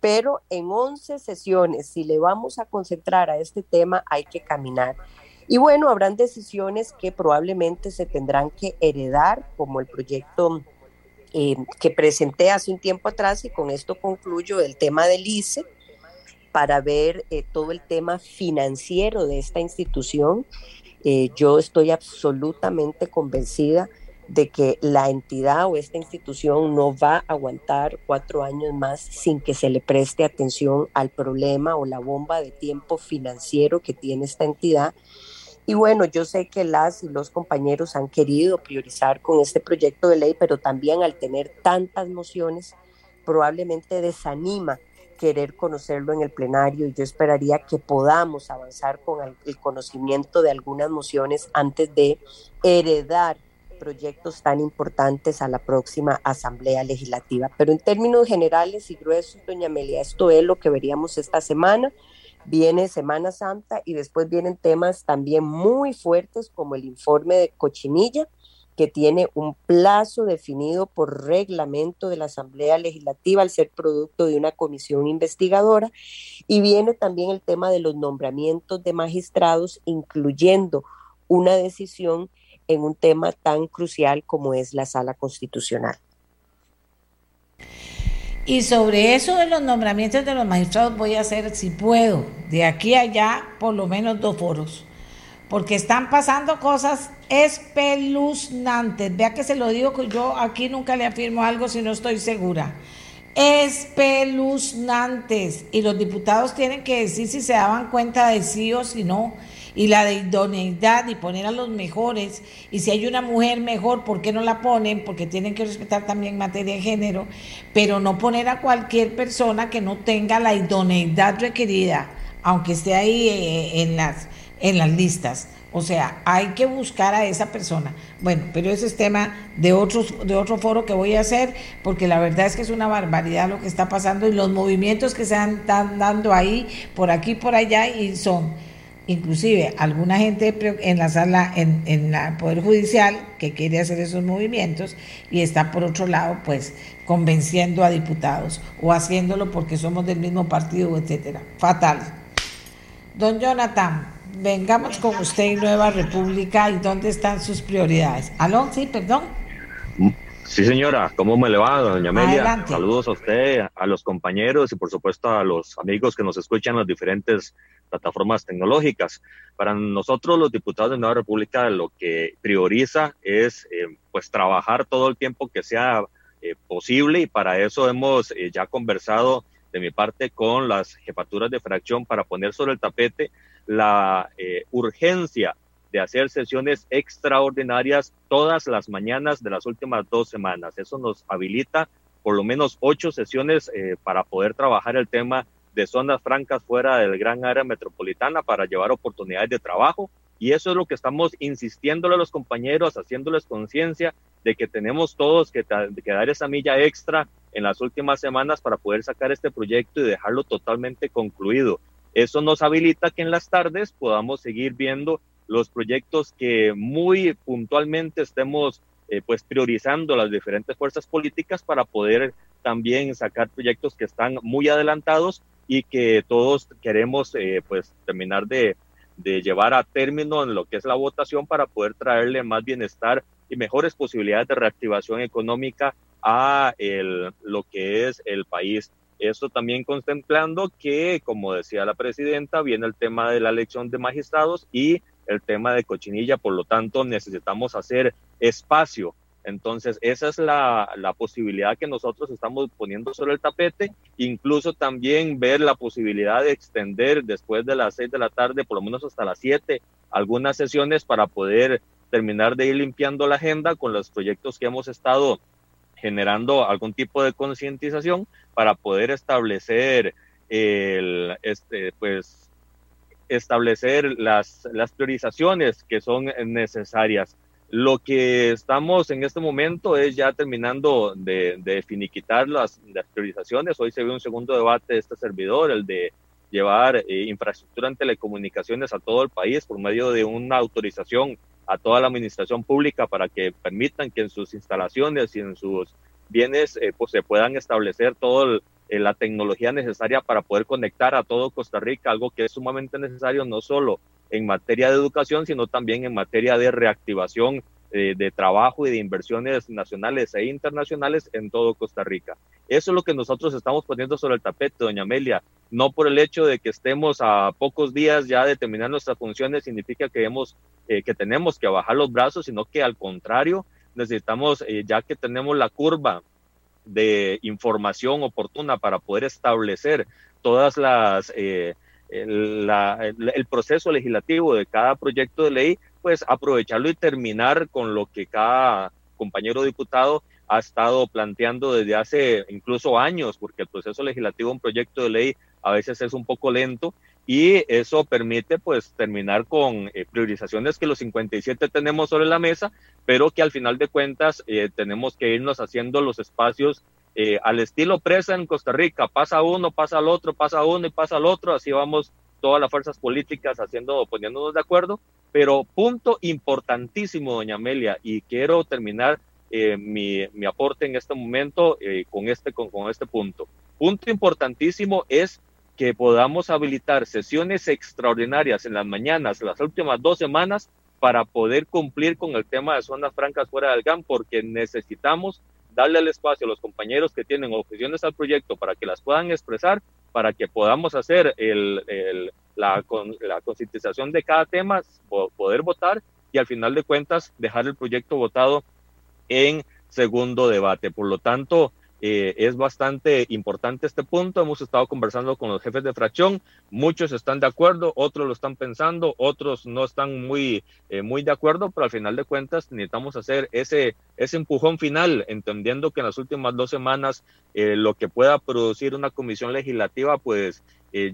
Pero en 11 sesiones, si le vamos a concentrar a este tema, hay que caminar. Y bueno, habrán decisiones que probablemente se tendrán que heredar, como el proyecto eh, que presenté hace un tiempo atrás, y con esto concluyo el tema del ICE para ver eh, todo el tema financiero de esta institución. Eh, yo estoy absolutamente convencida de que la entidad o esta institución no va a aguantar cuatro años más sin que se le preste atención al problema o la bomba de tiempo financiero que tiene esta entidad. Y bueno, yo sé que las y los compañeros han querido priorizar con este proyecto de ley, pero también al tener tantas mociones, probablemente desanima querer conocerlo en el plenario y yo esperaría que podamos avanzar con el, conocimiento de algunas mociones antes de heredar proyectos tan importantes a la próxima Asamblea Legislativa. Pero en términos generales y gruesos, doña Amelia, esto es lo que veríamos esta semana. Viene Semana Santa y después vienen temas también muy fuertes como el informe de Cochinilla, que tiene un plazo definido por reglamento de la Asamblea Legislativa al ser producto de una comisión investigadora. Y viene también el tema de los nombramientos de magistrados, incluyendo una decisión en un tema tan crucial como es la sala constitucional. Y sobre eso de los nombramientos de los magistrados voy a hacer, si puedo, de aquí a allá, por lo menos dos foros porque están pasando cosas espeluznantes. Vea que se lo digo que yo aquí nunca le afirmo algo si no estoy segura. Espeluznantes. Y los diputados tienen que decir si se daban cuenta de sí o si no y la de idoneidad y poner a los mejores. Y si hay una mujer mejor, ¿por qué no la ponen? Porque tienen que respetar también materia de género, pero no poner a cualquier persona que no tenga la idoneidad requerida, aunque esté ahí eh, en, las, en las listas. O sea, hay que buscar a esa persona. Bueno, pero ese es tema de, otros, de otro foro que voy a hacer, porque la verdad es que es una barbaridad lo que está pasando y los movimientos que se están dando ahí, por aquí, por allá, y son inclusive alguna gente en la sala, en, en el Poder Judicial, que quiere hacer esos movimientos y está por otro lado, pues convenciendo a diputados o haciéndolo porque somos del mismo partido, etcétera. Fatal. Don Jonathan, vengamos con usted en Nueva República y dónde están sus prioridades. Aló, sí, perdón. Sí, señora, ¿cómo me le va, doña Amelia? Saludos a usted, a los compañeros y por supuesto a los amigos que nos escuchan en las diferentes plataformas tecnológicas. Para nosotros los diputados de Nueva República lo que prioriza es eh, pues trabajar todo el tiempo que sea eh, posible y para eso hemos eh, ya conversado de mi parte con las jefaturas de fracción para poner sobre el tapete la urgencia de hacer sesiones extraordinarias todas las mañanas de las últimas dos semanas. Eso nos habilita por lo menos ocho sesiones eh, para poder trabajar el tema de zonas francas fuera del gran área metropolitana para llevar oportunidades de trabajo. Y eso es lo que estamos insistiéndole a los compañeros, haciéndoles conciencia de que tenemos todos que, que dar esa milla extra en las últimas semanas para poder sacar este proyecto y dejarlo totalmente concluido. Eso nos habilita que en las tardes podamos seguir viendo los proyectos que muy puntualmente estemos eh, pues priorizando las diferentes fuerzas políticas para poder también sacar proyectos que están muy adelantados y que todos queremos eh, pues terminar de, de llevar a término en lo que es la votación para poder traerle más bienestar y mejores posibilidades de reactivación económica a el, lo que es el país. Esto también contemplando que, como decía la presidenta, viene el tema de la elección de magistrados y el tema de cochinilla, por lo tanto necesitamos hacer espacio. Entonces, esa es la, la, posibilidad que nosotros estamos poniendo sobre el tapete, incluso también ver la posibilidad de extender después de las seis de la tarde, por lo menos hasta las siete, algunas sesiones para poder terminar de ir limpiando la agenda con los proyectos que hemos estado generando algún tipo de concientización para poder establecer el, este, pues, establecer las, las priorizaciones que son necesarias. Lo que estamos en este momento es ya terminando de, de finiquitar las, las, priorizaciones. Hoy se ve un segundo debate de este servidor, el de llevar eh, infraestructura en telecomunicaciones a todo el país por medio de una autorización a toda la administración pública para que permitan que en sus instalaciones y en sus bienes eh, pues se puedan establecer todo el, eh, la tecnología necesaria para poder conectar a todo Costa Rica, algo que es sumamente necesario no solo en materia de educación, sino también en materia de reactivación eh, de trabajo y de inversiones nacionales e internacionales en todo Costa Rica. Eso es lo que nosotros estamos poniendo sobre el tapete, doña Amelia. No por el hecho de que estemos a pocos días ya de terminar nuestras funciones, significa que, hemos, eh, que tenemos que bajar los brazos, sino que al contrario, necesitamos, ya que tenemos la curva de información oportuna para poder establecer todas las eh, el, proceso legislativo de cada proyecto de ley, pues aprovecharlo y terminar con lo que cada compañero diputado ha estado planteando desde hace incluso años, porque el proceso legislativo un proyecto de ley a veces es un poco lento y eso permite pues terminar con eh, priorizaciones que los 57 tenemos sobre la mesa, pero que al final de cuentas eh, tenemos que irnos haciendo los espacios eh, al estilo presa en Costa Rica, pasa uno, pasa al otro, pasa uno y pasa al otro, así vamos todas las fuerzas políticas haciendo, poniéndonos de acuerdo, pero punto importantísimo, doña Amelia, y quiero terminar mi, mi, aporte en este momento con, este, con, con este punto. Punto importantísimo es que podamos habilitar sesiones extraordinarias en las mañanas, las últimas dos semanas, para poder cumplir con el tema de zonas francas fuera del GAN, porque necesitamos darle el espacio a los compañeros que tienen objeciones al proyecto para que las puedan expresar, para que podamos hacer el, la, con, la concientización de cada tema, poder votar y al final de cuentas dejar el proyecto votado en segundo debate. Por lo tanto, eh, es bastante importante este punto. Hemos estado conversando con los jefes de fracción. Muchos están de acuerdo, otros lo están pensando, otros no están muy, eh, muy de acuerdo, pero al final de cuentas necesitamos hacer ese, ese empujón final, entendiendo que en las últimas dos semanas eh, lo que pueda producir una comisión legislativa, pues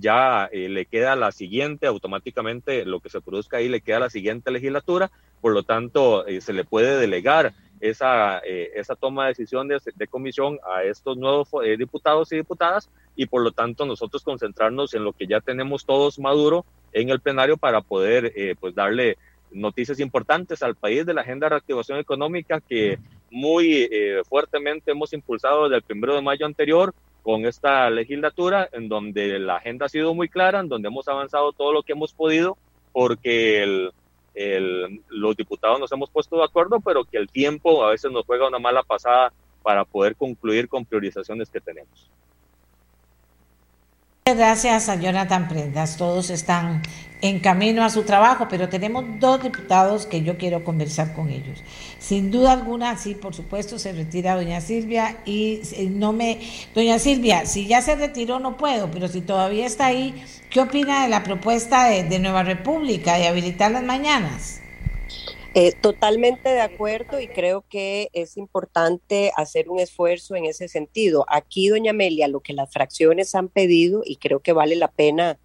ya le queda la siguiente, automáticamente lo que se produzca ahí le queda la siguiente legislatura. Por lo tanto, se le puede delegar esa, eh, esa toma de decisiones de, comisión a estos nuevos eh, diputados y diputadas y por lo tanto nosotros concentrarnos en lo que ya tenemos todos maduro en el plenario para poder eh, pues darle noticias importantes al país de la agenda de reactivación económica que muy fuertemente hemos impulsado desde el primero de mayo anterior con esta legislatura en donde la agenda ha sido muy clara, en donde hemos avanzado todo lo que hemos podido porque el, los diputados nos hemos puesto de acuerdo, pero que el tiempo a veces nos juega una mala pasada para poder concluir con priorizaciones que tenemos. Gracias a Jonathan Prendas. Todos están en camino a su trabajo, pero tenemos dos diputados que yo quiero conversar con ellos. Sin duda alguna, sí, por supuesto, se retira doña Silvia y eh, no me... Doña Silvia, si ya se retiró no puedo, pero si todavía está ahí, ¿qué opina de la propuesta de, Nueva República de habilitar las mañanas? Eh, totalmente de acuerdo y creo que es importante hacer un esfuerzo en ese sentido. Aquí, doña Amelia, lo que las fracciones han pedido, y creo que vale la pena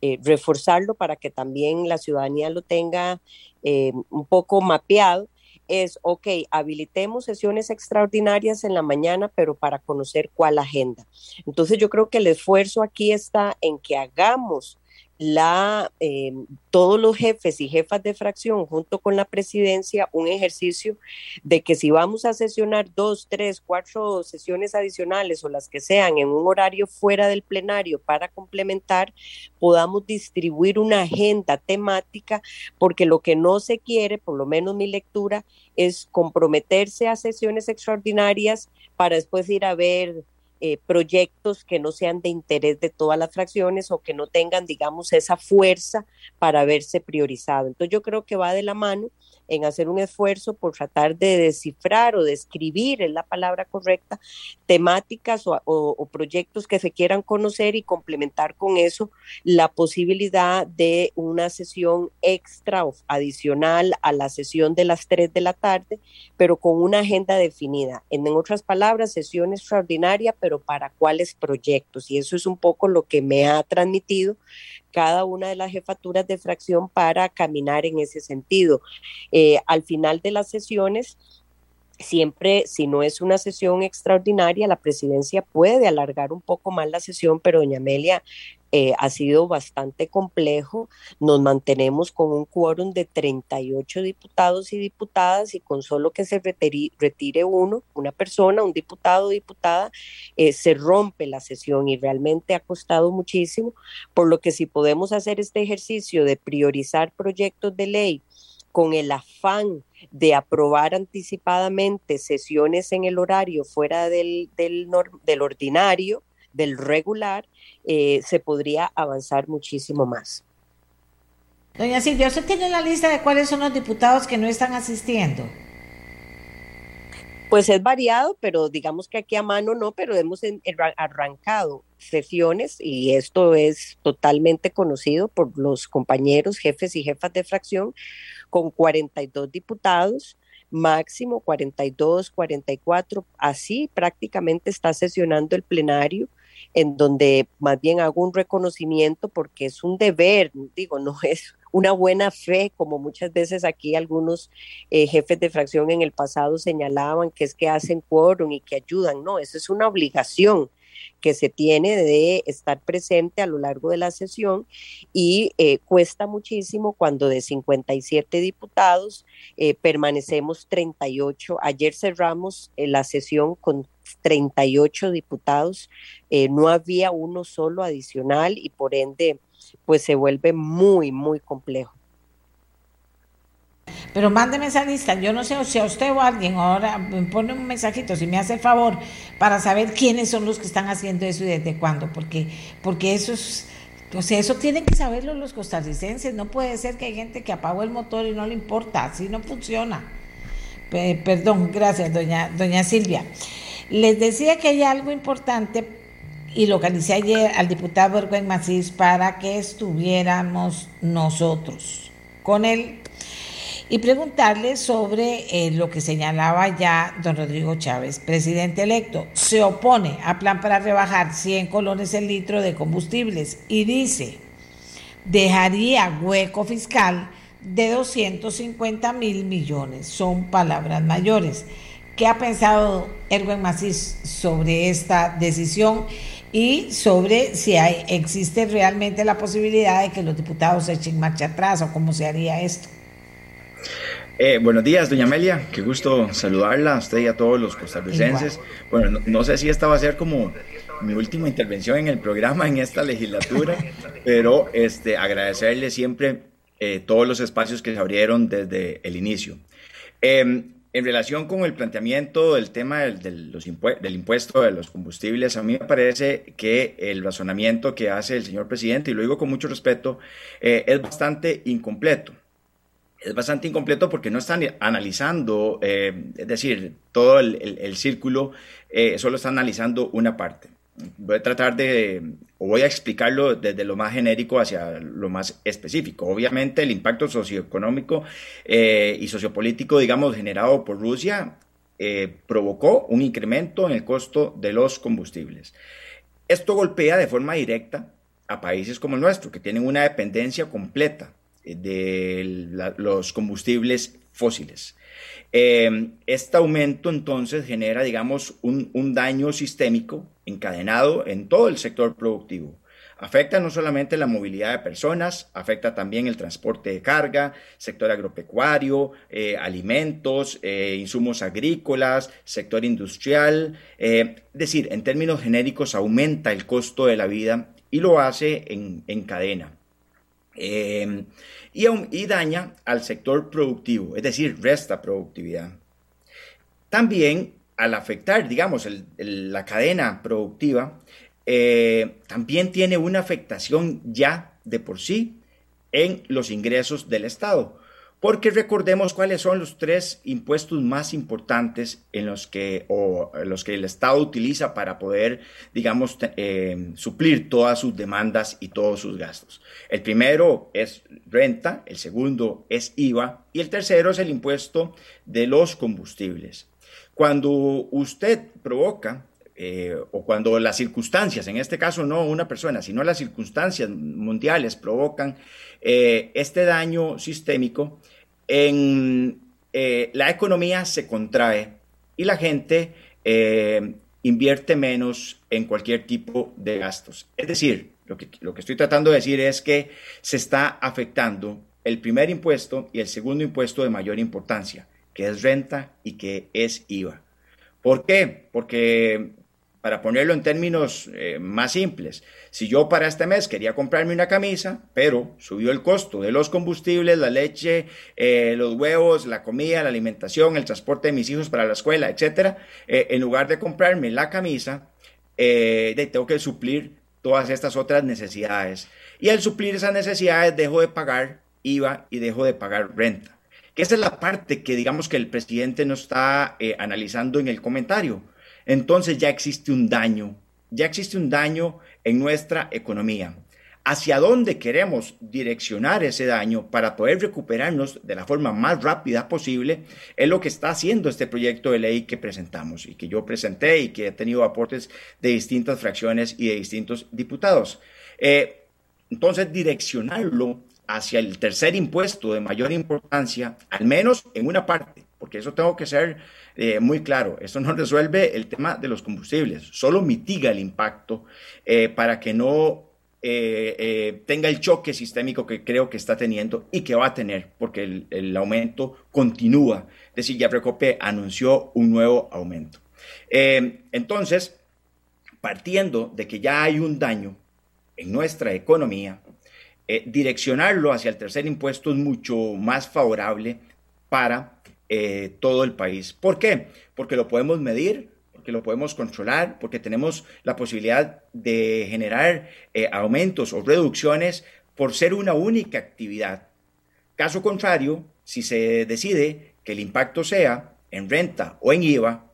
eh, reforzarlo para que también la ciudadanía lo tenga eh, un poco mapeado, es, ok, habilitemos sesiones extraordinarias en la mañana, pero para conocer cuál agenda. Entonces yo creo que el esfuerzo aquí está en que hagamos la, eh, todos los jefes y jefas de fracción junto con la presidencia un ejercicio de que si vamos a sesionar dos, tres, cuatro sesiones adicionales o las que sean en un horario fuera del plenario para complementar, podamos distribuir una agenda temática, porque lo que no se quiere, por lo menos mi lectura, es comprometerse a sesiones extraordinarias para después ir a ver eh, proyectos que no sean de interés de todas las fracciones o que no tengan, digamos, esa fuerza para verse priorizado. Entonces yo creo que va de la mano en hacer un esfuerzo por tratar de descifrar o describir, es la palabra correcta, temáticas o, proyectos que se quieran conocer y complementar con eso la posibilidad de una sesión extra o adicional a la sesión de las 3 de la tarde, pero con una agenda definida. En, en otras palabras, sesión extraordinaria, pero para cuáles proyectos. Y eso es un poco lo que me ha transmitido cada una de las jefaturas de fracción para caminar en ese sentido. Eh, al final de las sesiones, siempre, si no es una sesión extraordinaria, la presidencia puede alargar un poco más la sesión, pero doña Amelia eh, ha sido bastante complejo. Nos mantenemos con un quórum de 38 diputados y diputadas y con solo que se retire, uno, una persona, un diputado o diputada, eh, se rompe la sesión y realmente ha costado muchísimo, por lo que si podemos hacer este ejercicio de priorizar proyectos de ley con el afán de aprobar anticipadamente sesiones en el horario fuera del, del, del ordinario, del regular, eh, se podría avanzar muchísimo más. Doña Silvia, ¿usted tiene la lista de cuáles son los diputados que no están asistiendo? Pues es variado, pero digamos que aquí a mano no, pero hemos arrancado sesiones y esto es totalmente conocido por los compañeros, jefes y jefas de fracción, con 42 diputados, máximo 42, 44, así prácticamente está sesionando el plenario en donde más bien hago un reconocimiento porque es un deber, digo, no es una buena fe, como muchas veces aquí algunos eh, jefes de fracción en el pasado señalaban que es que hacen quórum y que ayudan, no, eso es una obligación que se tiene de estar presente a lo largo de la sesión y eh, cuesta muchísimo cuando de 57 diputados eh, permanecemos 38. Ayer cerramos la sesión con 38 diputados, eh, no había uno solo adicional y por ende pues se vuelve muy, muy complejo. Pero mándeme esa lista, yo no sé si a usted o a alguien ahora me pone un mensajito, si me hace el favor, para saber quiénes son los que están haciendo eso y desde cuándo, porque, porque eso es O sea, eso tienen que saberlo los costarricenses. No puede ser que hay gente que apagó el motor y no le importa. Así no funciona. perdón, gracias, doña, doña Silvia. Les decía que hay algo importante y localicé ayer al diputado Erwin Macís para que estuviéramos nosotros con él y preguntarle sobre eh, lo que señalaba ya don Rodrigo Chávez, presidente electo. Se opone a plan para rebajar 100 colones el litro de combustibles y dice, dejaría hueco fiscal de 250 mil millones. Son palabras mayores. ¿Qué ha pensado Erwin Macís sobre esta decisión y sobre si hay, existe realmente la posibilidad de que los diputados echen marcha atrás o cómo se haría esto? Eh, buenos días, doña Amelia. Qué gusto saludarla a usted y a todos los costarricenses. Bueno, no, sé si esta va a ser como mi última intervención en el programa en esta legislatura, pero este, agradecerle siempre eh, todos los espacios que se abrieron desde el inicio. Em, en relación con el planteamiento del tema del, los del, impuesto de los combustibles, a mí me parece que el razonamiento que hace el señor presidente, y lo digo con mucho respeto, eh, es bastante incompleto es bastante incompleto porque no están analizando, eh, es decir, todo el, círculo, eh, solo está analizando una parte. Voy a tratar de, o voy a explicarlo desde lo más genérico hacia lo más específico. Obviamente el impacto socioeconómico eh, y sociopolítico, digamos, generado por Rusia provocó un incremento en el costo de los combustibles. Esto golpea de forma directa a países como el nuestro, que tienen una dependencia completa de los combustibles fósiles. Eh, este aumento entonces genera, digamos, un, daño sistémico encadenado en todo el sector productivo. Afecta no solamente la movilidad de personas, afecta también el transporte de carga, sector agropecuario, eh, alimentos, eh, insumos agrícolas, sector industrial. es decir, en términos genéricos aumenta el costo de la vida y lo hace en, en cadena. Em, y, daña al sector productivo, es decir, resta productividad. También al afectar, digamos, la cadena productiva, eh, también tiene una afectación ya de por sí en los ingresos del Estado porque recordemos cuáles son los tres impuestos más importantes en los que, o, los que el Estado utiliza para poder, digamos, eh, suplir todas sus demandas y todos sus gastos. El primero es renta, el segundo es IVA y el tercero es el impuesto de los combustibles. Cuando usted provoca eh, o cuando las circunstancias, en este caso no una persona, sino las circunstancias mundiales provocan eh, este daño sistémico, en eh, la economía se contrae y la gente eh, invierte menos en cualquier tipo de gastos. Es decir, lo que, lo que estoy tratando de decir es que se está afectando el primer impuesto y el segundo impuesto de mayor importancia, que es renta y que es IVA. ¿Por qué? Porque para ponerlo en términos eh, más simples, si yo para este mes quería comprarme una camisa, pero subió el costo de los combustibles, la leche, eh, los huevos, la comida, la alimentación, el transporte de mis hijos para la escuela, etcétera, eh, en lugar de comprarme la camisa, tengo que suplir todas estas otras necesidades. Y al suplir esas necesidades dejo de pagar IVA y dejo de pagar renta. Que esa es la parte que digamos que el presidente no está analizando en el comentario entonces ya existe un daño, ya existe un daño en nuestra economía. ¿Hacia dónde queremos direccionar ese daño para poder recuperarnos de la forma más rápida posible? Es lo que está haciendo este proyecto de ley que presentamos y que yo presenté y que ha tenido aportes de distintas fracciones y de distintos diputados. Eh, entonces, direccionarlo hacia el tercer impuesto de mayor importancia, al menos en una parte, porque eso tengo que ser eh, muy claro, esto no resuelve el tema de los combustibles, solo mitiga el impacto eh, para que no eh, tenga el choque sistémico que creo que está teniendo y que va a tener, porque el, aumento continúa. Es decir, ya Precope anunció un nuevo aumento. entonces, partiendo de que ya hay un daño en nuestra economía, direccionarlo hacia el tercer impuesto es mucho más favorable para eh, todo el país. ¿Por qué? Porque lo podemos medir, porque lo podemos controlar, porque tenemos la posibilidad de generar eh, aumentos o reducciones por ser una única actividad. Caso contrario, si se decide que el impacto sea en renta o en IVA,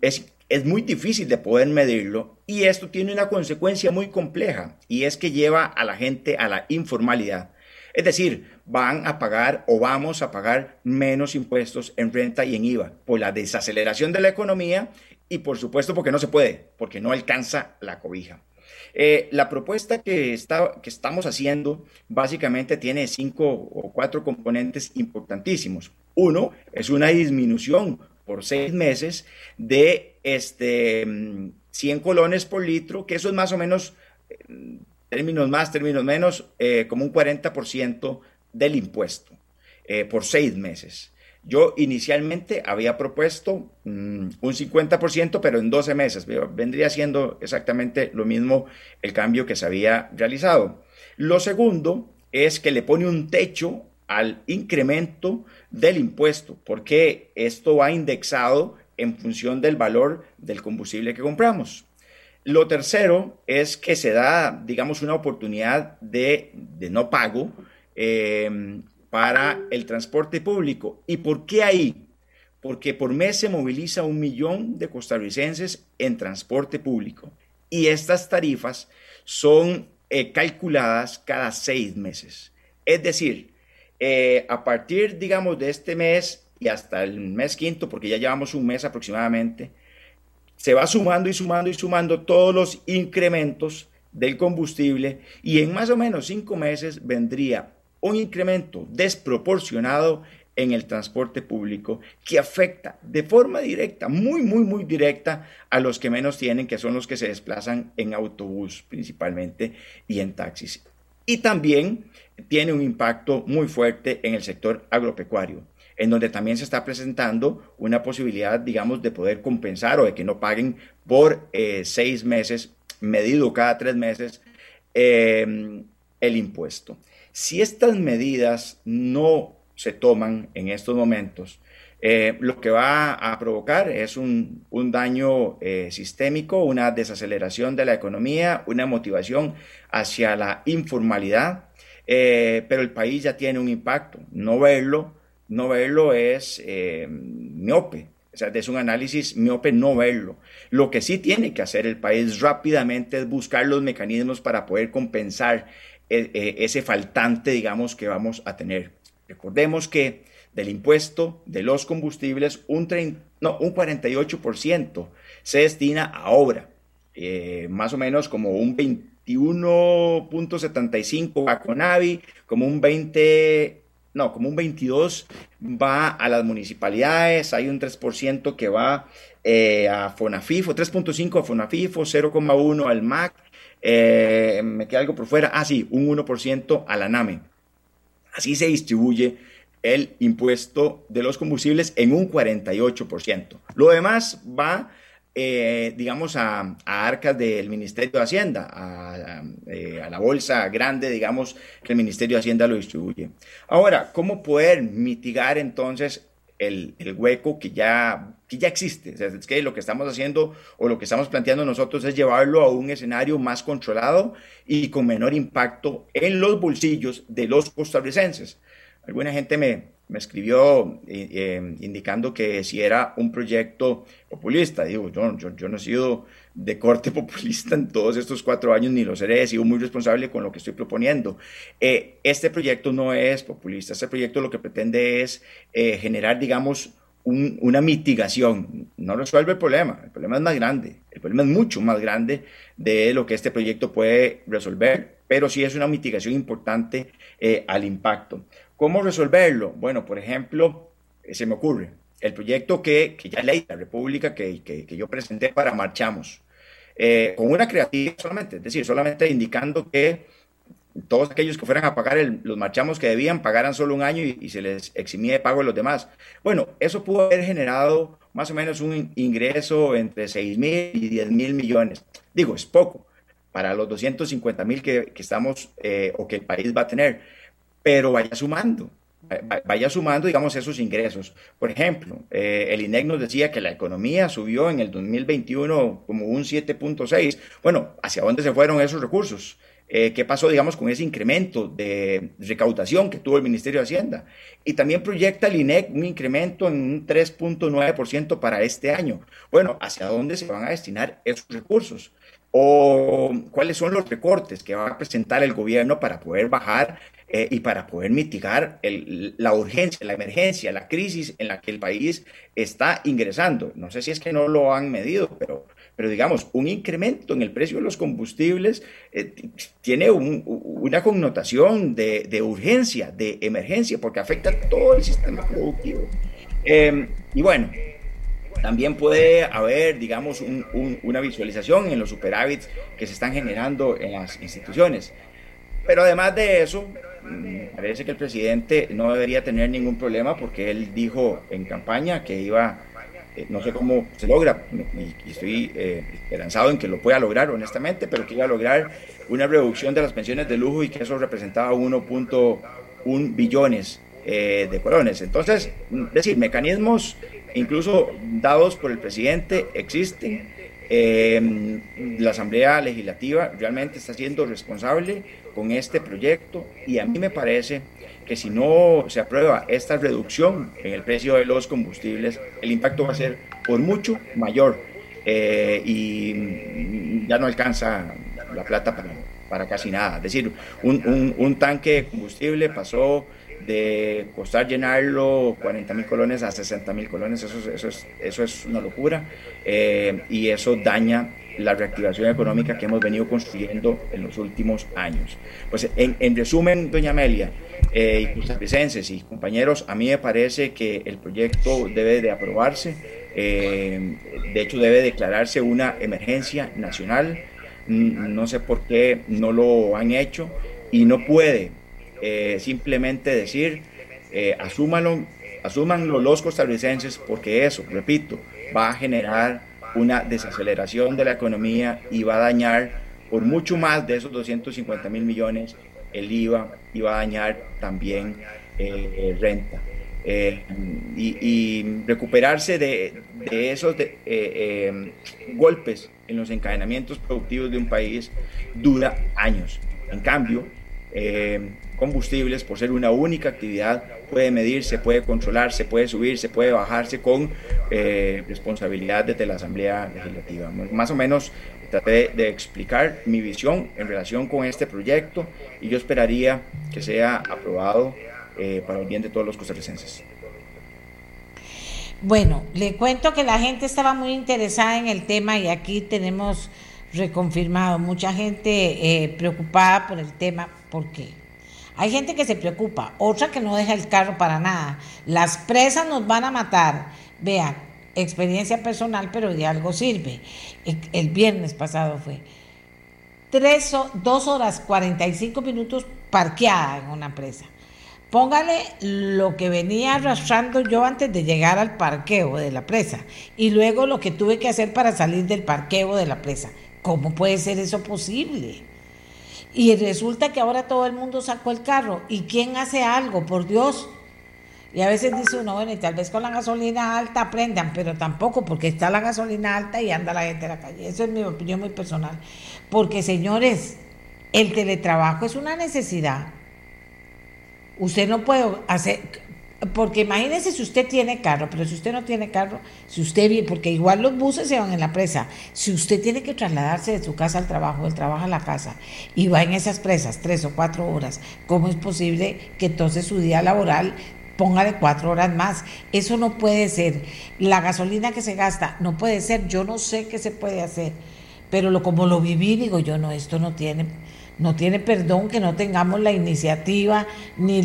es, es muy difícil de poder medirlo y esto tiene una consecuencia muy compleja y es que lleva a la gente a la informalidad. Es decir, van a pagar o vamos a pagar menos impuestos en renta y en IVA por la desaceleración de la economía y por supuesto porque no se puede, porque no alcanza la cobija. Eh, la propuesta que, está, que estamos haciendo básicamente tiene cinco o cuatro componentes importantísimos. Uno es una disminución por seis meses de este, 100 mm, colones por litro, que eso es más o menos eh, términos más, términos menos, eh, como un 40% del impuesto eh, por seis meses. Yo inicialmente había propuesto mm, un 50%, pero en 12 meses. Vendría siendo exactamente lo mismo el cambio que se había realizado. Lo segundo es que le pone un techo al incremento del impuesto, porque esto va indexado en función del valor del combustible que compramos. Lo tercero es que se da, digamos, una oportunidad de, no pago em, para el transporte público. ¿Y por qué ahí? Porque por mes se moviliza un millón de costarricenses en transporte público. Y estas tarifas son eh, calculadas cada seis meses. Es decir, eh, a partir, digamos, de este mes y hasta el mes quinto, porque ya llevamos un mes aproximadamente, se va sumando y sumando y sumando todos los incrementos del combustible y en más o menos cinco meses vendría un incremento desproporcionado en el transporte público que afecta de forma directa, muy, muy, muy directa a los que menos tienen, que son los que se desplazan en autobús principalmente y en taxis. Y también tiene un impacto muy fuerte en el sector agropecuario en donde también se está presentando una posibilidad, digamos, de poder compensar o de que no paguen por eh, seis meses, medido cada tres meses, em, el impuesto. Si estas medidas no se toman en estos momentos, eh, lo que va a provocar es un, daño eh, sistémico, una desaceleración de la economía, una motivación hacia la informalidad, pero el país ya tiene un impacto. No verlo no verlo es eh, miope. O sea, es un análisis miope no verlo. Lo que sí tiene que hacer el país rápidamente es buscar los mecanismos para poder compensar eh, eh, ese faltante, digamos, que vamos a tener. Recordemos que del impuesto de los combustibles, un, no, un 48% se destina a obra, más o menos como un 21.75 a Conavi, como un 20 no, como un 22 va a las municipalidades, hay un 3% que va eh, a FONAFIFO, 3.5 a FONAFIFO, 0,1 al MAC, eh, me queda algo por fuera, ah sí, un 1% a la NAME. Así se distribuye el impuesto de los combustibles en un 48%. Lo demás va eh, digamos, a, arcas del Ministerio de Hacienda, eh, a, la bolsa grande, digamos, que el Ministerio de Hacienda lo distribuye. Ahora, ¿cómo poder mitigar entonces el, hueco que ya, que ya existe? es que lo que estamos haciendo o lo que estamos planteando nosotros es llevarlo a un escenario más controlado y con menor impacto en los bolsillos de los costarricenses. Alguna gente me, me escribió eh, eh, indicando que si era un proyecto populista. Digo, yo, yo, no he sido de corte populista en todos estos cuatro años, ni lo seré, he sido muy responsable con lo que estoy proponiendo. Eh, este proyecto no es populista, este proyecto lo que pretende es generar, digamos, una mitigación. No resuelve el problema, el problema es más grande, el problema es mucho más grande de lo que este proyecto puede resolver, pero sí es una mitigación importante al impacto. ¿Cómo resolverlo? Bueno, por ejemplo, eh, se me ocurre el proyecto que, que ya ley la República que, que, yo presenté para Marchamos, eh, con una creatividad solamente, es decir, solamente indicando que todos aquellos que fueran a pagar los marchamos que debían pagaran solo un año y, se les eximía de pago de los demás. Bueno, eso pudo haber generado más o menos un ingreso entre 6 mil y 10 mil millones. Digo, es poco para los 250 mil que, estamos eh, o que el país va a tener pero vaya sumando, vaya sumando, digamos, esos ingresos. Por ejemplo, eh, el INEC nos decía que la economía subió en el 2021 como un 7.6. Bueno, ¿hacia dónde se fueron esos recursos? Eh, qué pasó, digamos, con ese incremento de recaudación que tuvo el Ministerio de Hacienda. Y también proyecta el INEC un incremento en un 3.9% para este año. Bueno, ¿hacia dónde se van a destinar esos recursos? ¿O cuáles son los recortes que va a presentar el gobierno para poder bajar eh, y para poder mitigar la urgencia, la emergencia, la crisis en la que el país está ingresando? No sé si es que no lo han medido, pero pero digamos, un incremento en el precio de los combustibles eh, tiene una connotación de, urgencia, de emergencia, porque afecta a todo el sistema productivo. Em, y bueno, también puede haber, digamos, una visualización en los superávits que se están generando en las instituciones. Pero además de eso, parece que el presidente no debería tener ningún problema porque él dijo en campaña que iba eh, no sé cómo se logra, y, estoy eh, esperanzado en que lo pueda lograr honestamente, pero que iba a lograr una reducción de las pensiones de lujo y que eso representaba 1.1 billones eh, de colones. Entonces, es decir, mecanismos incluso dados por el presidente existen. la Asamblea Legislativa realmente está siendo responsable con este proyecto y a mí me parece que si no se aprueba esta reducción en el precio de los combustibles, el impacto va a ser por mucho mayor eh, y ya no alcanza la plata para, para casi nada. Es decir, un, un, tanque de combustible pasó de costar llenarlo 40 mil colones a 60 mil colones, eso, eso, es, eso es una locura eh, y eso daña la reactivación económica que hemos venido construyendo en los últimos años. Pues en, en resumen, doña Amelia, eh, y costarricenses y compañeros, a mí me parece que el proyecto debe de aprobarse, eh, de hecho debe declararse una emergencia nacional, no sé por qué no lo han hecho y no puede eh, simplemente decir, eh, asúmanlo, asúmanlo los costarricenses porque eso, repito, va a generar una desaceleración de la economía y va a dañar por mucho más de esos 250 mil millones el IVA iba a dañar también eh, eh, renta. Eh, y, recuperarse de, esos golpes en los encadenamientos productivos de un país dura años. En cambio, combustibles, por ser una única actividad, puede medirse, puede controlar, se puede subir, se puede bajarse con responsabilidad desde la Asamblea Legislativa. Más o menos traté de explicar mi visión en relación con este proyecto y yo esperaría que sea aprobado eh, para el bien de todos los costarricenses. Bueno, le cuento que la gente estaba muy interesada en el tema y aquí tenemos reconfirmado mucha gente eh, preocupada por el tema. ¿Por qué? Hay gente que se preocupa, otra que no deja el carro para nada. Las presas nos van a matar. Vean, experiencia personal, pero de algo sirve. El, viernes pasado fue. Tres, dos horas 45 minutos parqueada en una presa. Póngale lo que venía arrastrando yo antes de llegar al parqueo de la presa y luego lo que tuve que hacer para salir del parqueo de la presa. ¿Cómo puede ser eso posible? Y resulta que ahora todo el mundo sacó el carro. ¿Y quién hace algo? Por Dios. Y a veces dice uno, bueno, y tal vez con la gasolina alta aprendan, pero tampoco porque está la gasolina alta y anda la gente en la calle. Eso es mi opinión muy personal. Porque, señores, el teletrabajo es una necesidad. Usted no puede hacer, porque imagínese si usted tiene carro, pero si usted no tiene carro, si usted porque igual los buses se van en la presa, si usted tiene que trasladarse de su casa al trabajo, del trabajo a la casa, y va en esas presas tres o cuatro horas, ¿cómo es posible que entonces su día laboral póngale cuatro horas más. Eso no puede ser. La gasolina que se gasta no puede ser. Yo no sé qué se puede hacer. Pero lo, como lo viví, digo yo, no, esto no tiene, no tiene perdón que no tengamos la iniciativa, ni,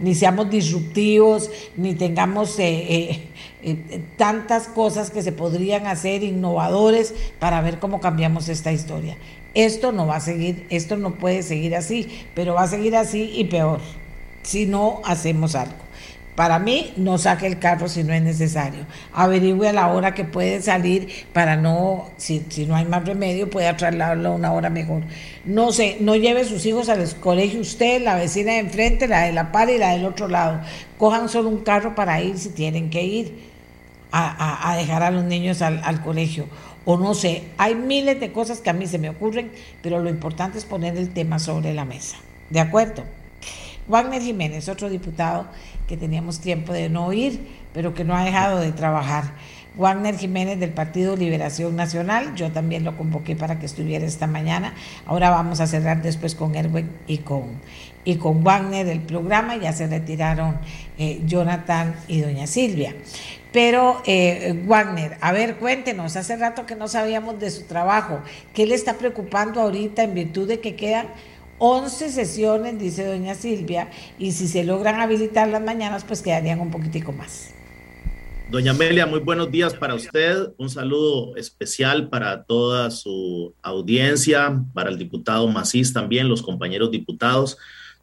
ni, seamos disruptivos, ni tengamos eh, eh, eh, tantas cosas que se podrían hacer innovadores para ver cómo cambiamos esta historia. Esto no va a seguir, esto no puede seguir así, pero va a seguir así y peor si no hacemos algo. Para mí, no saque el carro si no es necesario. Averigüe a la hora que puede salir para no, si, si no hay más remedio, pueda trasladarlo a una hora mejor. No sé, no lleve sus hijos al colegio usted, la vecina de enfrente, la de la par y la del otro lado. Cojan solo un carro para ir si tienen que ir a, dejar a los niños al, al colegio. O no sé, hay miles de cosas que a mí se me ocurren, pero lo importante es poner el tema sobre la mesa. ¿De acuerdo? Wagner Jiménez, otro diputado que teníamos tiempo de no oír, pero que no ha dejado de trabajar. Wagner Jiménez del Partido Liberación Nacional, yo también lo convoqué para que estuviera esta mañana. Ahora vamos a cerrar después con Erwin y con, y con Wagner del programa, ya se retiraron eh, Jonathan y doña Silvia. Pero eh, Wagner, a ver, cuéntenos, hace rato que no sabíamos de su trabajo, ¿qué le está preocupando ahorita en virtud de que quedan 11 sesiones, dice doña Silvia, y si se logran habilitar las mañanas, pues quedarían un poquitico más. Doña Amelia, muy buenos días para usted. Un saludo especial para toda su audiencia, para el diputado Macís también, los compañeros diputados.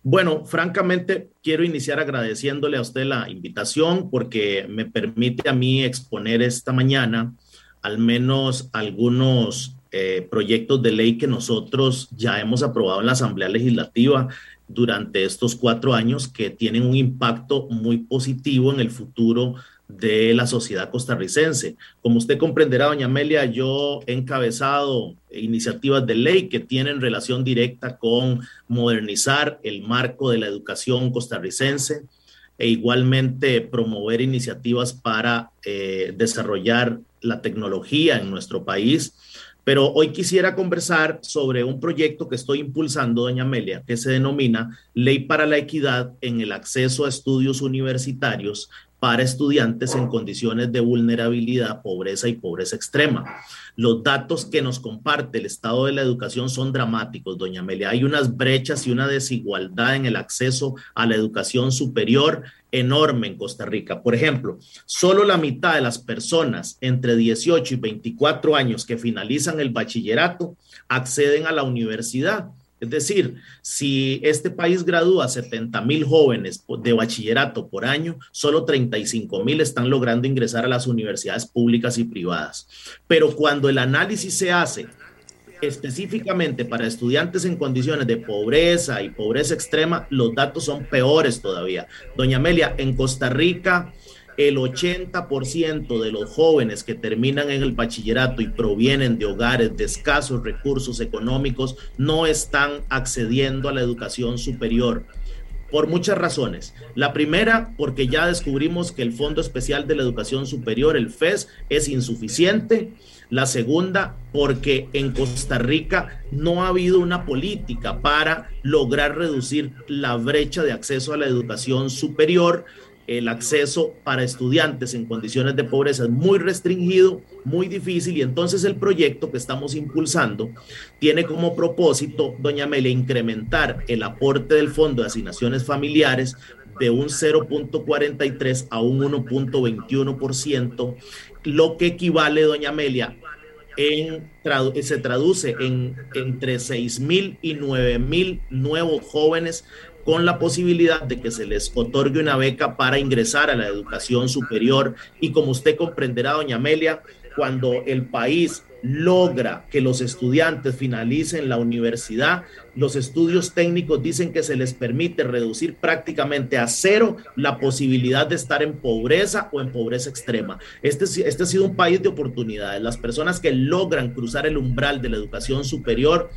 Bueno, francamente, quiero iniciar agradeciéndole a usted la invitación porque me permite a mí exponer esta mañana al menos algunos eh, proyectos de ley que nosotros ya hemos aprobado en la Asamblea Legislativa durante estos cuatro años que tienen un impacto muy positivo en el futuro de la sociedad costarricense. Como usted comprenderá, doña Amelia, yo he encabezado iniciativas de ley que tienen relación directa con modernizar el marco de la educación costarricense e igualmente promover iniciativas para eh, desarrollar la tecnología en nuestro país pero hoy quisiera conversar sobre un proyecto que estoy impulsando, doña Amelia, que se denomina Ley para la Equidad en el Acceso a Estudios Universitarios para estudiantes en condiciones de vulnerabilidad, pobreza y pobreza extrema. Los datos que nos comparte el estado de la educación son dramáticos, doña Amelia. Hay unas brechas y una desigualdad en el acceso a la educación superior enorme en Costa Rica. Por ejemplo, solo la mitad de las personas entre 18 y 24 años que finalizan el bachillerato acceden a la universidad es decir, si este país gradúa 70 mil jóvenes de bachillerato por año, solo 35 mil están logrando ingresar a las universidades públicas y privadas. Pero cuando el análisis se hace específicamente para estudiantes en condiciones de pobreza y pobreza extrema, los datos son peores todavía. Doña Amelia, en Costa Rica el 80% de los jóvenes que terminan en el bachillerato y provienen de hogares de escasos recursos económicos no están accediendo a la educación superior por muchas razones. La primera, porque ya descubrimos que el Fondo Especial de la Educación Superior, el FES, es insuficiente. La segunda, porque en Costa Rica no ha habido una política para lograr reducir la brecha de acceso a la educación superior el acceso para estudiantes en condiciones de pobreza es muy restringido, muy difícil y entonces el proyecto que estamos impulsando tiene como propósito, doña Amelia, incrementar el aporte del Fondo de Asignaciones Familiares de un 0.43 a un 1.21%, lo que equivale, doña Amelia, se traduce en entre 6 mil y 9 mil nuevos jóvenes con la posibilidad de que se les otorgue una beca para ingresar a la educación superior. Y como usted comprenderá, doña Amelia, cuando el país logra que los estudiantes finalicen la universidad, los estudios técnicos dicen que se les permite reducir prácticamente a cero la posibilidad de estar en pobreza o en pobreza extrema. Este, este ha sido un país de oportunidades. Las personas que logran cruzar el umbral de la educación superior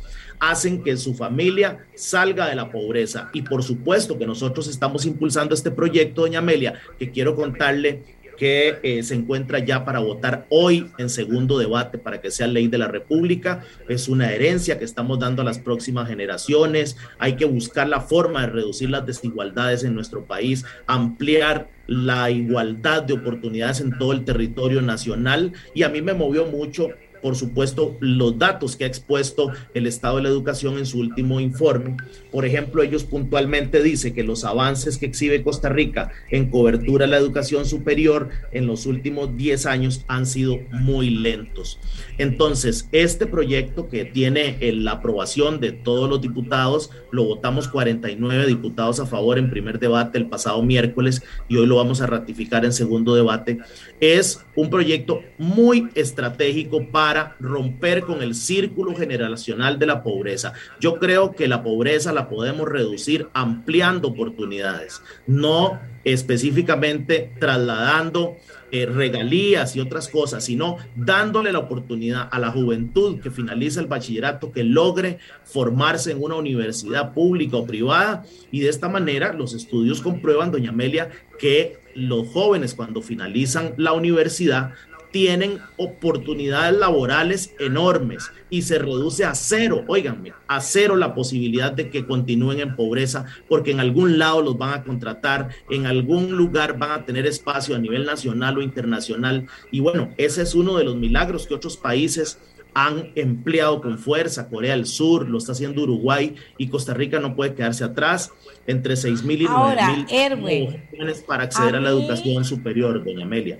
hacen que su familia salga de la pobreza. Y por supuesto que nosotros estamos impulsando este proyecto, doña Amelia, que quiero contarle que eh, se encuentra ya para votar hoy en segundo debate para que sea ley de la República. Es una herencia que estamos dando a las próximas generaciones. Hay que buscar la forma de reducir las desigualdades en nuestro país, ampliar la igualdad de oportunidades en todo el territorio nacional. Y a mí me movió mucho por supuesto, los datos que ha expuesto el Estado de la Educación en su último informe. Por ejemplo, ellos puntualmente dicen que los avances que exhibe Costa Rica en cobertura a la educación superior en los últimos 10 años han sido muy lentos. Entonces, este proyecto que tiene la aprobación de todos los diputados, lo votamos 49 diputados a favor en primer debate el pasado miércoles y hoy lo vamos a ratificar en segundo debate, es un proyecto muy estratégico para romper con el círculo generacional de la pobreza. Yo creo que la pobreza la podemos reducir ampliando oportunidades, no específicamente trasladando eh, regalías y otras cosas, sino dándole la oportunidad a la juventud que finaliza el bachillerato que logre formarse en una universidad pública o privada y de esta manera los estudios comprueban, doña Amelia, que los jóvenes cuando finalizan la universidad tienen oportunidades laborales enormes y se reduce a cero, óiganme, a cero la posibilidad de que continúen en pobreza porque en algún lado los van a contratar, en algún lugar van a tener espacio a nivel nacional o internacional. Y bueno, ese es uno de los milagros que otros países han empleado con fuerza. Corea del Sur lo está haciendo Uruguay y Costa Rica no puede quedarse atrás. Entre 6 mil y 9 mil jóvenes para acceder a, la educación superior, doña Amelia.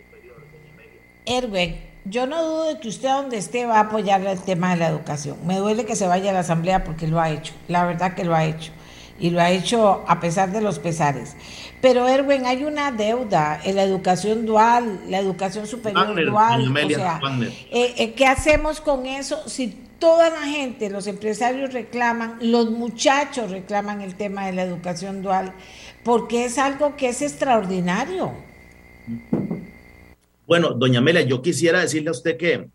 Erwin, yo no dudo de que usted donde esté va a apoyar el tema de la educación. Me duele que se vaya a la asamblea porque lo ha hecho, la verdad que lo ha hecho. Y lo ha hecho a pesar de los pesares. Pero Erwin, hay una deuda en la educación dual, la educación superior dual. o sea, eh, eh, ¿qué hacemos con eso si toda la gente, los empresarios reclaman, los muchachos reclaman el tema de la educación dual? Porque es algo que es extraordinario. Bueno, doña Amelia, yo quisiera decirle a usted que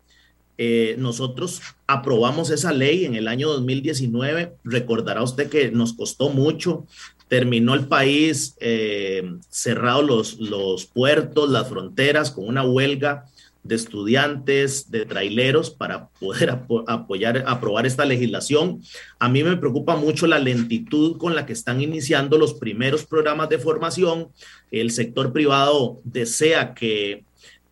eh, nosotros aprobamos esa ley en el año 2019. Recordará usted que nos costó mucho. Terminó el país eh, cerrado los, los puertos, las fronteras, con una huelga de estudiantes, de traileros para poder apoyar, aprobar esta legislación. A mí me preocupa mucho la lentitud con la que están iniciando los primeros programas de formación. El sector privado desea que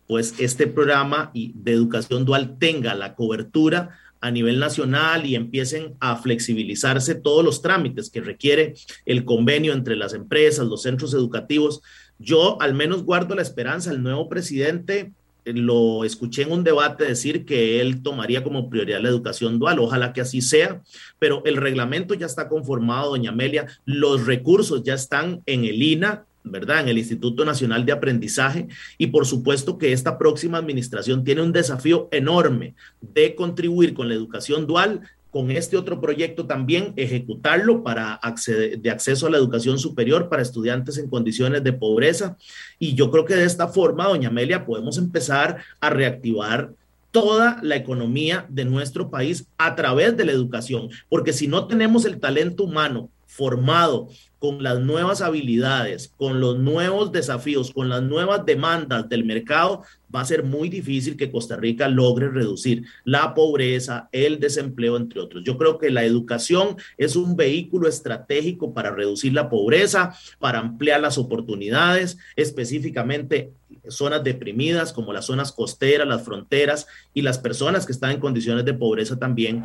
pues este programa de educación dual tenga la cobertura a nivel nacional y empiecen a flexibilizarse todos los trámites que requiere el convenio entre las empresas, los centros educativos. Yo al menos guardo la esperanza, el nuevo presidente eh, lo escuché en un debate decir que él tomaría como prioridad la educación dual, ojalá que así sea, pero el reglamento ya está conformado, doña Amelia, los recursos ya están en el INA, ¿verdad? En el Instituto Nacional de Aprendizaje y por supuesto que esta próxima administración tiene un desafío enorme de contribuir con la educación dual con este otro proyecto también ejecutarlo para de acceso a la educación superior para estudiantes en condiciones de pobreza. Y yo creo que de esta forma, doña Amelia, podemos empezar a reactivar toda la economía de nuestro país a través de la educación, porque si no tenemos el talento humano formado con las nuevas habilidades, con los nuevos desafíos, con las nuevas demandas del mercado, va a ser muy difícil que Costa Rica logre reducir la pobreza, el desempleo, entre otros. Yo creo que la educación es un vehículo estratégico para reducir la pobreza, para ampliar las oportunidades, específicamente zonas deprimidas como las zonas costeras, las fronteras y las personas que están en condiciones de pobreza también.